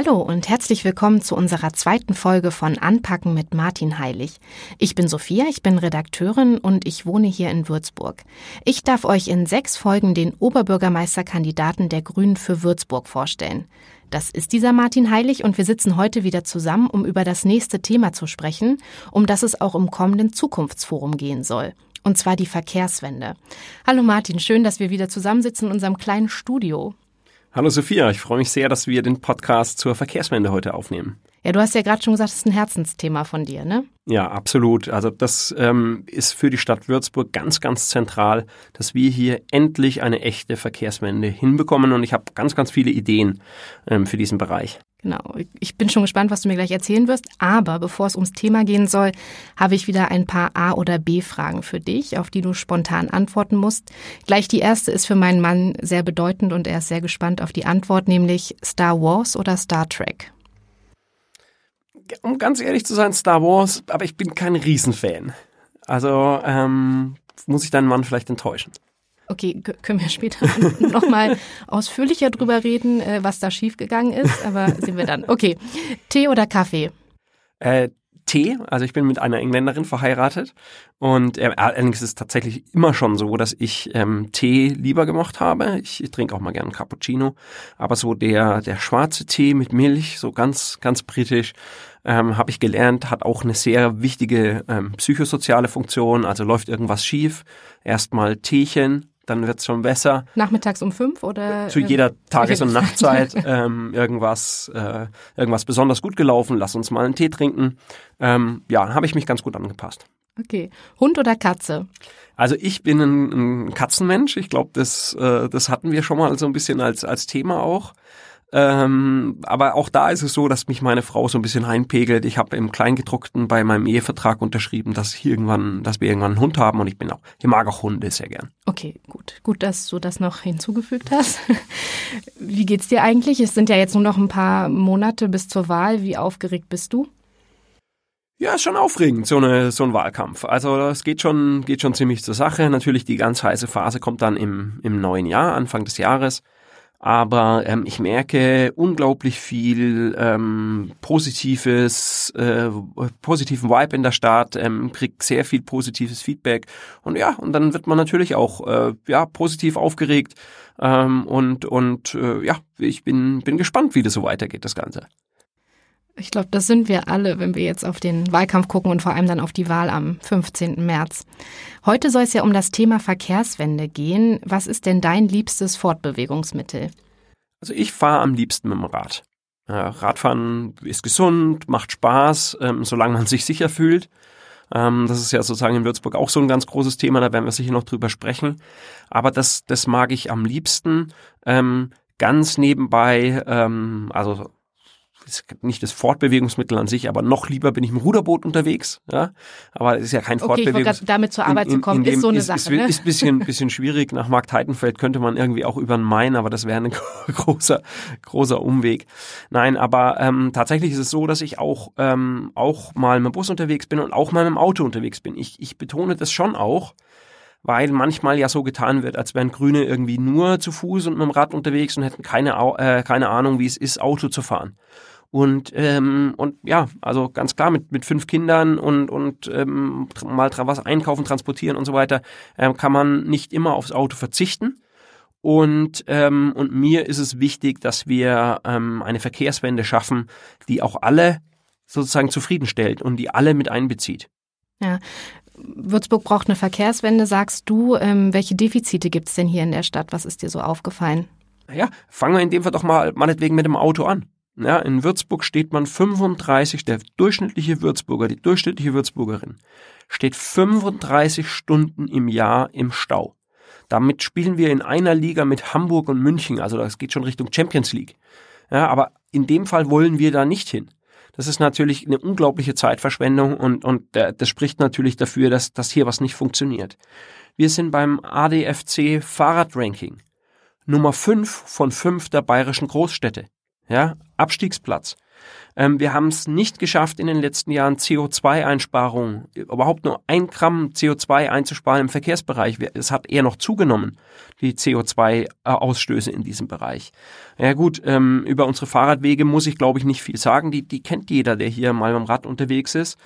Hallo und herzlich willkommen zu unserer zweiten Folge von Anpacken mit Martin Heilig. Ich bin Sophia, ich bin Redakteurin und ich wohne hier in Würzburg. Ich darf euch in sechs Folgen den Oberbürgermeisterkandidaten der Grünen für Würzburg vorstellen. Das ist dieser Martin Heilig und wir sitzen heute wieder zusammen, um über das nächste Thema zu sprechen, um das es auch im kommenden Zukunftsforum gehen soll. Und zwar die Verkehrswende. Hallo Martin, schön, dass wir wieder zusammensitzen in unserem kleinen Studio. Hallo Sophia, ich freue mich sehr, dass wir den Podcast zur Verkehrswende heute aufnehmen. Ja, du hast ja gerade schon gesagt, es ist ein Herzensthema von dir, ne? Ja, absolut. Also das ähm, ist für die Stadt Würzburg ganz, ganz zentral, dass wir hier endlich eine echte Verkehrswende hinbekommen. Und ich habe ganz, ganz viele Ideen ähm, für diesen Bereich. Genau. Ich bin schon gespannt, was du mir gleich erzählen wirst. Aber bevor es ums Thema gehen soll, habe ich wieder ein paar A- oder B-Fragen für dich, auf die du spontan antworten musst. Gleich die erste ist für meinen Mann sehr bedeutend und er ist sehr gespannt auf die Antwort, nämlich Star Wars oder Star Trek? Um ganz ehrlich zu sein, Star Wars, aber ich bin kein Riesenfan. Also ähm, muss ich deinen Mann vielleicht enttäuschen. Okay, können wir später nochmal ausführlicher drüber reden, äh, was da schiefgegangen ist, aber sehen wir dann. Okay, Tee oder Kaffee? Äh, Tee, also ich bin mit einer Engländerin verheiratet und äh, allerdings ist es tatsächlich immer schon so, dass ich ähm, Tee lieber gemacht habe. Ich, ich trinke auch mal gerne Cappuccino, aber so der der schwarze Tee mit Milch, so ganz ganz britisch, ähm, habe ich gelernt, hat auch eine sehr wichtige ähm, psychosoziale Funktion. Also läuft irgendwas schief, erstmal Teechen, dann wird's schon besser. Nachmittags um fünf oder? Zu jeder Tages- und Nachtzeit ähm, irgendwas, äh, irgendwas besonders gut gelaufen. Lass uns mal einen Tee trinken. Ähm, ja, habe ich mich ganz gut angepasst. Okay. Hund oder Katze? Also ich bin ein, ein Katzenmensch. Ich glaube, das, äh, das hatten wir schon mal so ein bisschen als, als Thema auch. Ähm, aber auch da ist es so, dass mich meine Frau so ein bisschen einpegelt. Ich habe im Kleingedruckten bei meinem Ehevertrag unterschrieben, dass ich irgendwann, dass wir irgendwann einen Hund haben und ich bin auch, ich mag auch Hunde sehr gern. Okay, gut. Gut, dass du das noch hinzugefügt hast. Wie geht's dir eigentlich? Es sind ja jetzt nur noch ein paar Monate bis zur Wahl. Wie aufgeregt bist du? Ja, ist schon aufregend, so, eine, so ein Wahlkampf. Also das geht schon, geht schon ziemlich zur Sache. Natürlich die ganz heiße Phase kommt dann im, im neuen Jahr, Anfang des Jahres. Aber ähm, ich merke unglaublich viel ähm, positives, äh, positiven Vibe in der Stadt, ähm, krieg sehr viel positives Feedback und ja, und dann wird man natürlich auch äh, ja positiv aufgeregt ähm, und und äh, ja, ich bin bin gespannt, wie das so weitergeht, das Ganze. Ich glaube, das sind wir alle, wenn wir jetzt auf den Wahlkampf gucken und vor allem dann auf die Wahl am 15. März. Heute soll es ja um das Thema Verkehrswende gehen. Was ist denn dein liebstes Fortbewegungsmittel? Also ich fahre am liebsten mit dem Rad. Radfahren ist gesund, macht Spaß, ähm, solange man sich sicher fühlt. Ähm, das ist ja sozusagen in Würzburg auch so ein ganz großes Thema, da werden wir sicher noch drüber sprechen. Aber das, das mag ich am liebsten. Ähm, ganz nebenbei, also ist nicht das Fortbewegungsmittel an sich, aber noch lieber bin ich im Ruderboot unterwegs. Ja, aber es ist ja kein okay, Fortbewegungs. damit zur Arbeit in, in, zu kommen, ist so eine ist, Sache. Ist, ne? ist bisschen, bisschen schwierig. Nach Marktheitenfeld könnte man irgendwie auch über den Main, aber das wäre ein großer, großer Umweg. Nein, aber ähm, tatsächlich ist es so, dass ich auch, ähm, auch mal mit dem Bus unterwegs bin und auch mal mit dem Auto unterwegs bin. Ich, ich betone das schon auch weil manchmal ja so getan wird, als wären Grüne irgendwie nur zu Fuß und mit dem Rad unterwegs und hätten keine, äh, keine Ahnung, wie es ist, Auto zu fahren. Und, ähm, und ja, also ganz klar mit, mit fünf Kindern und, und ähm, mal was einkaufen, transportieren und so weiter, ähm, kann man nicht immer aufs Auto verzichten. Und, ähm, und mir ist es wichtig, dass wir ähm, eine Verkehrswende schaffen, die auch alle sozusagen zufriedenstellt und die alle mit einbezieht. Ja. Würzburg braucht eine Verkehrswende, sagst du. Ähm, welche Defizite gibt es denn hier in der Stadt? Was ist dir so aufgefallen? Ja, fangen wir in dem Fall doch mal meinetwegen mit dem Auto an. Ja, in Würzburg steht man 35, der durchschnittliche Würzburger, die durchschnittliche Würzburgerin, steht 35 Stunden im Jahr im Stau. Damit spielen wir in einer Liga mit Hamburg und München, also das geht schon Richtung Champions League. Ja, aber in dem Fall wollen wir da nicht hin. Das ist natürlich eine unglaubliche Zeitverschwendung und, und das spricht natürlich dafür, dass, dass hier was nicht funktioniert. Wir sind beim ADFC Fahrradranking Nummer 5 von 5 der bayerischen Großstädte. Ja, Abstiegsplatz. Ähm, wir haben es nicht geschafft, in den letzten Jahren CO2-Einsparungen, überhaupt nur ein Gramm CO2 einzusparen im Verkehrsbereich. Es hat eher noch zugenommen, die CO2-Ausstöße in diesem Bereich. Ja gut, ähm, über unsere Fahrradwege muss ich, glaube ich, nicht viel sagen. Die, die kennt jeder, der hier mal beim Rad unterwegs ist.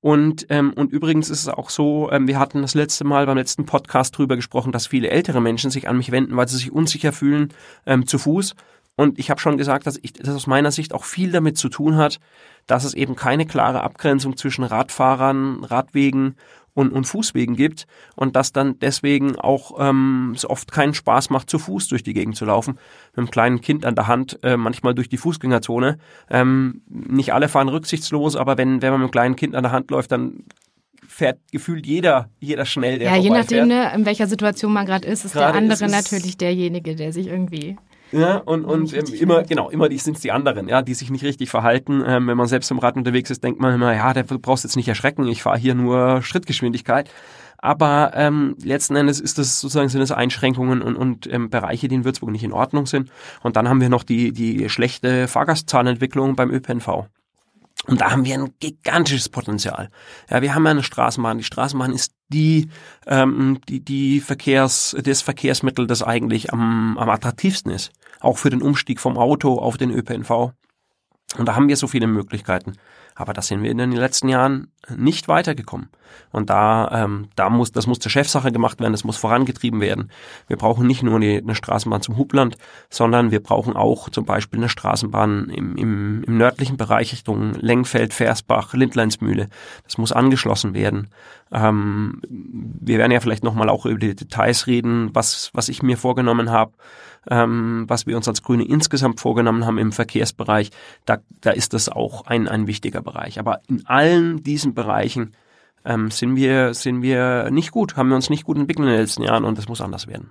Und, ähm, und übrigens ist es auch so, ähm, wir hatten das letzte Mal beim letzten Podcast drüber gesprochen, dass viele ältere Menschen sich an mich wenden, weil sie sich unsicher fühlen ähm, zu Fuß. Und ich habe schon gesagt, dass ich das aus meiner Sicht auch viel damit zu tun hat, dass es eben keine klare Abgrenzung zwischen Radfahrern, Radwegen und, und Fußwegen gibt und dass dann deswegen auch ähm, es oft keinen Spaß macht, zu Fuß durch die Gegend zu laufen, mit einem kleinen Kind an der Hand, äh, manchmal durch die Fußgängerzone. Ähm, nicht alle fahren rücksichtslos, aber wenn, wenn man mit einem kleinen Kind an der Hand läuft, dann fährt gefühlt jeder, jeder schnell. Der ja, je nachdem, ne, in welcher Situation man gerade ist, ist grade der andere ist natürlich derjenige, der sich irgendwie ja, und, und ähm, immer, genau, immer die sind die anderen, ja, die sich nicht richtig verhalten. Ähm, wenn man selbst im Rad unterwegs ist, denkt man immer, ja, da brauchst du jetzt nicht erschrecken, ich fahre hier nur Schrittgeschwindigkeit. Aber ähm, letzten Endes ist das sozusagen sind das Einschränkungen und, und ähm, Bereiche, die in Würzburg nicht in Ordnung sind. Und dann haben wir noch die, die schlechte Fahrgastzahlentwicklung beim ÖPNV. Und da haben wir ein gigantisches Potenzial. Ja, wir haben ja eine Straßenbahn. Die Straßenbahn ist die, ähm, die, die Verkehrs, das Verkehrsmittel, das eigentlich am, am attraktivsten ist. Auch für den Umstieg vom Auto auf den ÖPNV. Und da haben wir so viele Möglichkeiten. Aber da sind wir in den letzten Jahren nicht weitergekommen. Und da, ähm, da muss, das muss zur Chefsache gemacht werden, das muss vorangetrieben werden. Wir brauchen nicht nur eine, eine Straßenbahn zum Hubland, sondern wir brauchen auch zum Beispiel eine Straßenbahn im, im, im nördlichen Bereich Richtung Lengfeld, Versbach, Lindleinsmühle. Das muss angeschlossen werden. Ähm, wir werden ja vielleicht nochmal auch über die Details reden, was, was ich mir vorgenommen habe ähm, was wir uns als Grüne insgesamt vorgenommen haben im Verkehrsbereich, da, da ist das auch ein, ein wichtiger Bereich. Aber in allen diesen Bereichen ähm, sind wir sind wir nicht gut, haben wir uns nicht gut entwickelt in den letzten Jahren und das muss anders werden.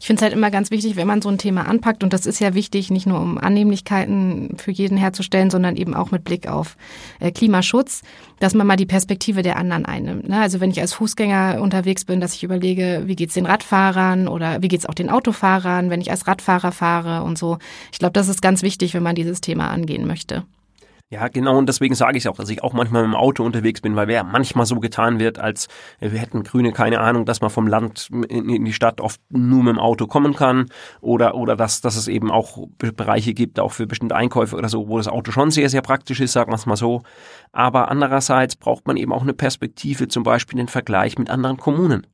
Ich finde es halt immer ganz wichtig, wenn man so ein Thema anpackt und das ist ja wichtig, nicht nur um Annehmlichkeiten für jeden herzustellen, sondern eben auch mit Blick auf äh, Klimaschutz, dass man mal die Perspektive der anderen einnimmt. Ne? Also wenn ich als Fußgänger unterwegs bin, dass ich überlege, wie geht's den Radfahrern oder wie geht's auch den Autofahrern, wenn ich als Radfahrer fahre und so. Ich glaube, das ist ganz wichtig, wenn man dieses Thema angehen möchte. Ja, genau, und deswegen sage ich auch, dass ich auch manchmal dem Auto unterwegs bin, weil wer manchmal so getan wird, als wir hätten Grüne keine Ahnung, dass man vom Land in, die Stadt oft nur mit dem Auto kommen kann oder, oder dass, dass es eben auch Bereiche gibt, auch für bestimmte Einkäufe oder so, wo das Auto schon sehr, sehr praktisch ist, sagen wir es mal so. Aber andererseits braucht man eben auch eine Perspektive, zum Beispiel den Vergleich mit anderen Kommunen.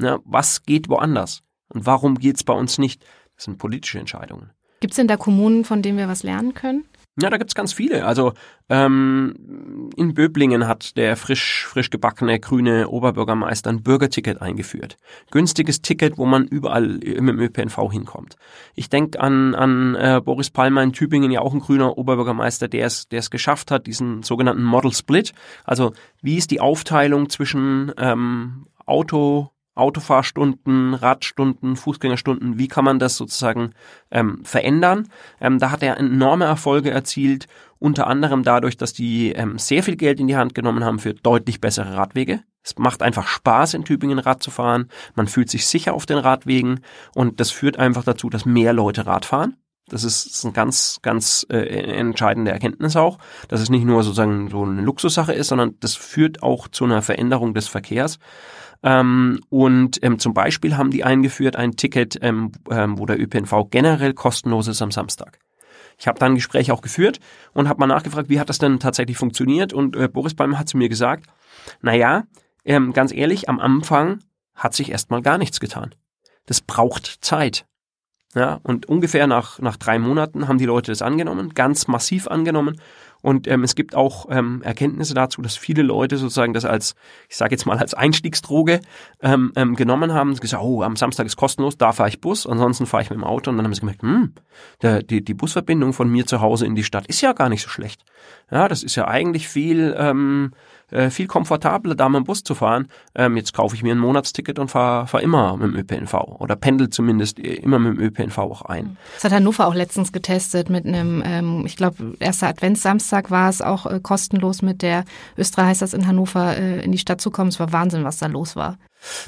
Ja, was geht woanders? Und warum geht's bei uns nicht? Das sind politische Entscheidungen. Gibt es denn da Kommunen, von denen wir was lernen können? Ja, da gibt's ganz viele. Also ähm, in Böblingen hat der frisch, frisch gebackene grüne Oberbürgermeister ein Bürgerticket eingeführt. Günstiges Ticket, wo man überall mit dem ÖPNV hinkommt. Ich denke an, an äh, Boris Palmer in Tübingen, ja auch ein grüner Oberbürgermeister, der es, der es geschafft hat, diesen sogenannten Model Split. Also wie ist die Aufteilung zwischen ähm, Auto, Autofahrstunden, Radstunden, Fußgängerstunden, wie kann man das sozusagen ähm, verändern? Ähm, da hat er enorme Erfolge erzielt, unter anderem dadurch, dass die ähm, sehr viel Geld in die Hand genommen haben für deutlich bessere Radwege. Es macht einfach Spaß, in Tübingen Rad zu fahren. Man fühlt sich sicher auf den Radwegen und das führt einfach dazu, dass mehr Leute Rad fahren. Das ist, ist eine ganz, ganz äh, entscheidende Erkenntnis auch, dass es nicht nur sozusagen so eine Luxussache ist, sondern das führt auch zu einer Veränderung des Verkehrs. Ähm, und ähm, zum Beispiel haben die eingeführt ein Ticket, ähm, ähm, wo der ÖPNV generell kostenlos ist am Samstag. Ich habe da ein Gespräch auch geführt und habe mal nachgefragt, wie hat das denn tatsächlich funktioniert? Und äh, Boris Palmer hat zu mir gesagt, naja, ähm, ganz ehrlich, am Anfang hat sich erstmal gar nichts getan. Das braucht Zeit. Ja, und ungefähr nach, nach drei Monaten haben die Leute das angenommen, ganz massiv angenommen. Und ähm, es gibt auch ähm, Erkenntnisse dazu, dass viele Leute sozusagen das als, ich sage jetzt mal als Einstiegsdroge ähm, ähm, genommen haben. Sie gesagt, oh, am Samstag ist kostenlos, da fahre ich Bus, ansonsten fahre ich mit dem Auto. Und dann haben sie gemerkt, hm, der, die, die Busverbindung von mir zu Hause in die Stadt ist ja gar nicht so schlecht. Ja, das ist ja eigentlich viel ähm, äh, viel komfortabler, da mit dem Bus zu fahren. Ähm, jetzt kaufe ich mir ein Monatsticket und fahre fahr immer mit dem ÖPNV oder pendel zumindest immer mit dem ÖPNV auch ein. Das hat Hannover auch letztens getestet mit einem, ähm, ich glaube, erster Adventssamstag war es auch äh, kostenlos mit der Östra heißt das in Hannover äh, in die Stadt zu kommen. Es war Wahnsinn, was da los war.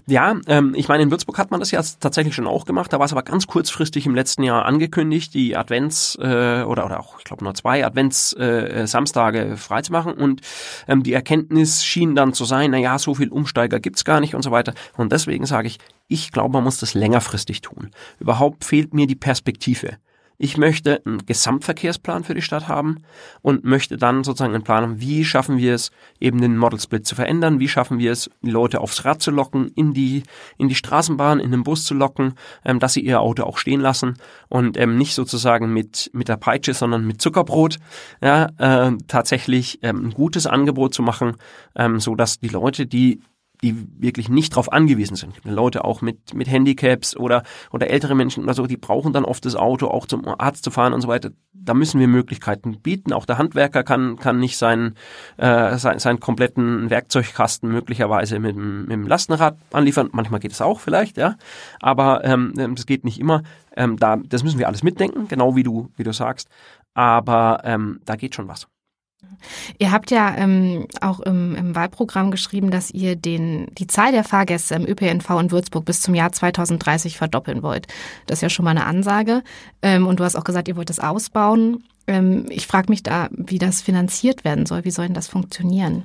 Ja, ähm, ich meine, in Würzburg hat man das ja tatsächlich schon auch gemacht. Da war es aber ganz kurzfristig im letzten Jahr angekündigt, die Advents äh, oder oder auch, ich glaube, nur zwei Advents äh, Samstage freizumachen. Und ähm, die Erkenntnis schien dann zu sein, na ja, so viel Umsteiger gibt's gar nicht und so weiter. Und deswegen sage ich, ich glaube, man muss das längerfristig tun. Überhaupt fehlt mir die Perspektive. Ich möchte einen Gesamtverkehrsplan für die Stadt haben und möchte dann sozusagen einen Plan haben, wie schaffen wir es, eben den Model Split zu verändern, wie schaffen wir es, die Leute aufs Rad zu locken, in die, in die Straßenbahn, in den Bus zu locken, ähm, dass sie ihr Auto auch stehen lassen und ähm, nicht sozusagen mit, mit der Peitsche, sondern mit Zuckerbrot, ja, äh, tatsächlich ähm, ein gutes Angebot zu machen, ähm, so dass die Leute, die die wirklich nicht darauf angewiesen sind. Leute auch mit, mit Handicaps oder, oder ältere Menschen oder so, die brauchen dann oft das Auto, auch zum Arzt zu fahren und so weiter. Da müssen wir Möglichkeiten bieten. Auch der Handwerker kann, kann nicht seinen, äh, sein, seinen kompletten Werkzeugkasten möglicherweise mit, mit dem Lastenrad anliefern. Manchmal geht es auch vielleicht, ja. Aber ähm, das geht nicht immer. Ähm, da, das müssen wir alles mitdenken, genau wie du, wie du sagst. Aber ähm, da geht schon was. Ihr habt ja ähm, auch im, im, Wahlprogramm geschrieben, dass ihr den, die Zahl der Fahrgäste im ÖPNV in Würzburg bis zum Jahr 2030 verdoppeln wollt. Das ist ja schon mal eine Ansage. Ähm, und du hast auch gesagt, ihr wollt es ausbauen. Ähm, ich frage mich da, wie das finanziert werden soll. Wie soll denn das funktionieren?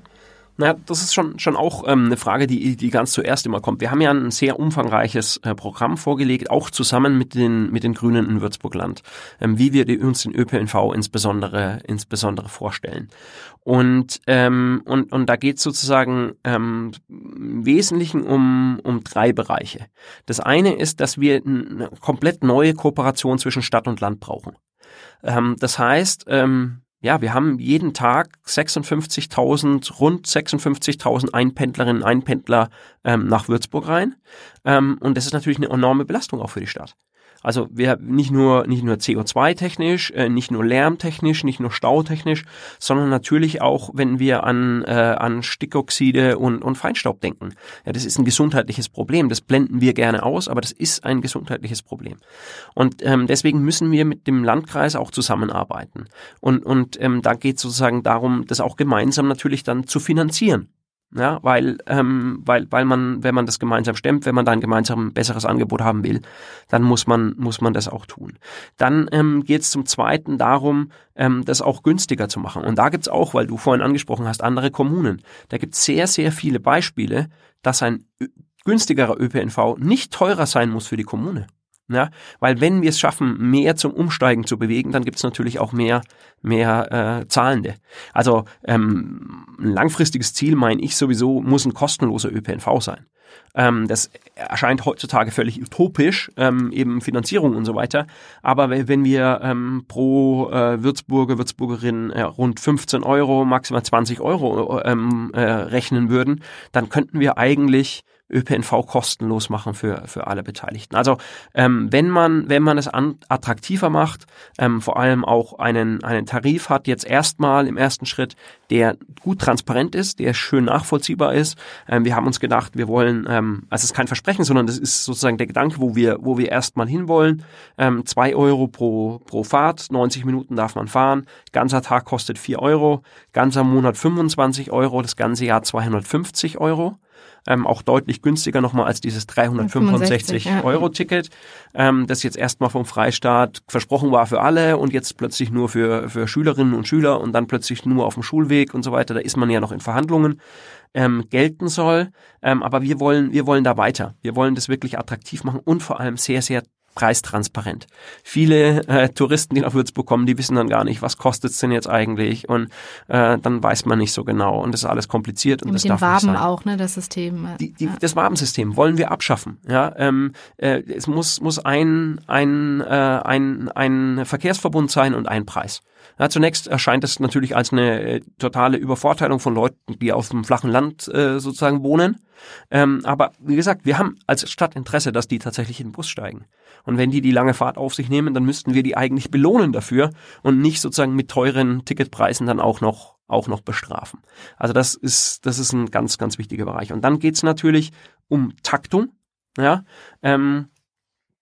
Naja, das ist schon, schon auch ähm, eine Frage, die, die ganz zuerst immer kommt. Wir haben ja ein sehr umfangreiches äh, Programm vorgelegt, auch zusammen mit den, mit den Grünen in Würzburgland, ähm, wie wir die, uns den ÖPNV insbesondere, insbesondere vorstellen. Und, ähm, und, und da geht es sozusagen ähm, im Wesentlichen um, um drei Bereiche. Das eine ist, dass wir eine komplett neue Kooperation zwischen Stadt und Land brauchen. Ähm, das heißt, ähm, ja, wir haben jeden Tag 56.000, rund 56.000 Einpendlerinnen und Einpendler ähm, nach Würzburg rein. Ähm, und das ist natürlich eine enorme Belastung auch für die Stadt. Also wir nicht nur nicht nur CO2-technisch, äh, nicht nur lärmtechnisch, nicht nur stautechnisch, sondern natürlich auch, wenn wir an äh, an Stickoxide und und Feinstaub denken. Ja, das ist ein gesundheitliches Problem. Das blenden wir gerne aus, aber das ist ein gesundheitliches Problem. Und ähm, deswegen müssen wir mit dem Landkreis auch zusammenarbeiten. Und und ähm, da geht sozusagen darum, das auch gemeinsam natürlich dann zu finanzieren. Ja, weil, ähm, weil, weil man, wenn man das gemeinsam stemmt, wenn man da ein gemeinsam besseres Angebot haben will, dann muss man, muss man das auch tun. Dann ähm, geht es zum Zweiten darum, ähm, das auch günstiger zu machen. Und da gibt's auch, weil du vorhin angesprochen hast, andere Kommunen. Da gibt's sehr, sehr viele Beispiele, dass ein günstigerer ÖPNV nicht teurer sein muss für die Kommune. Ja, weil wenn wir es schaffen, mehr zum Umsteigen zu bewegen, dann gibt es natürlich auch mehr, mehr äh, Zahlende. Also ähm, ein langfristiges Ziel, meine ich sowieso, muss ein kostenloser ÖPNV sein. Ähm, das erscheint heutzutage völlig utopisch, ähm, eben Finanzierung und so weiter. Aber wenn wir ähm, pro äh, Würzburger, Würzburgerin äh, rund 15 Euro, maximal 20 Euro ähm, äh, rechnen würden, dann könnten wir eigentlich ÖPNV kostenlos machen für, für alle Beteiligten. Also ähm, wenn man wenn man es an, attraktiver macht, ähm, vor allem auch einen einen Tarif hat jetzt erstmal im ersten Schritt, der gut transparent ist, der schön nachvollziehbar ist. Ähm, wir haben uns gedacht, wir wollen, ähm, also es ist kein Versprechen, sondern das ist sozusagen der Gedanke, wo wir wo wir erstmal hinwollen. Ähm, zwei Euro pro pro Fahrt, 90 Minuten darf man fahren, ganzer Tag kostet vier Euro, ganzer Monat 25 Euro, das ganze Jahr 250 Euro ähm, auch deutlich günstiger nochmal als dieses 365 Euro Ticket, ähm, das jetzt erstmal vom Freistaat versprochen war für alle und jetzt plötzlich nur für, für Schülerinnen und Schüler und dann plötzlich nur auf dem Schulweg und so weiter. Da ist man ja noch in Verhandlungen. Ähm, gelten soll. Ähm, aber wir wollen, wir wollen da weiter. Wir wollen das wirklich attraktiv machen und vor allem sehr, sehr preistransparent. Viele äh, Touristen, die nach Würzburg kommen, die wissen dann gar nicht, was kostet es denn jetzt eigentlich und äh, dann weiß man nicht so genau und das ist alles kompliziert und Mit das den darf Waben nicht sein. auch, ne, das System. Die, die, ja. Das Wabensystem wollen wir abschaffen. Ja, ähm, äh, es muss muss ein ein äh, ein ein Verkehrsverbund sein und ein Preis. Ja, zunächst erscheint es natürlich als eine äh, totale Übervorteilung von Leuten, die auf dem flachen Land äh, sozusagen wohnen. Ähm, aber wie gesagt, wir haben als Stadt Interesse, dass die tatsächlich in den Bus steigen. Und wenn die die lange Fahrt auf sich nehmen, dann müssten wir die eigentlich belohnen dafür und nicht sozusagen mit teuren Ticketpreisen dann auch noch auch noch bestrafen. Also das ist das ist ein ganz ganz wichtiger Bereich. Und dann geht's natürlich um Taktung. Ja, ähm,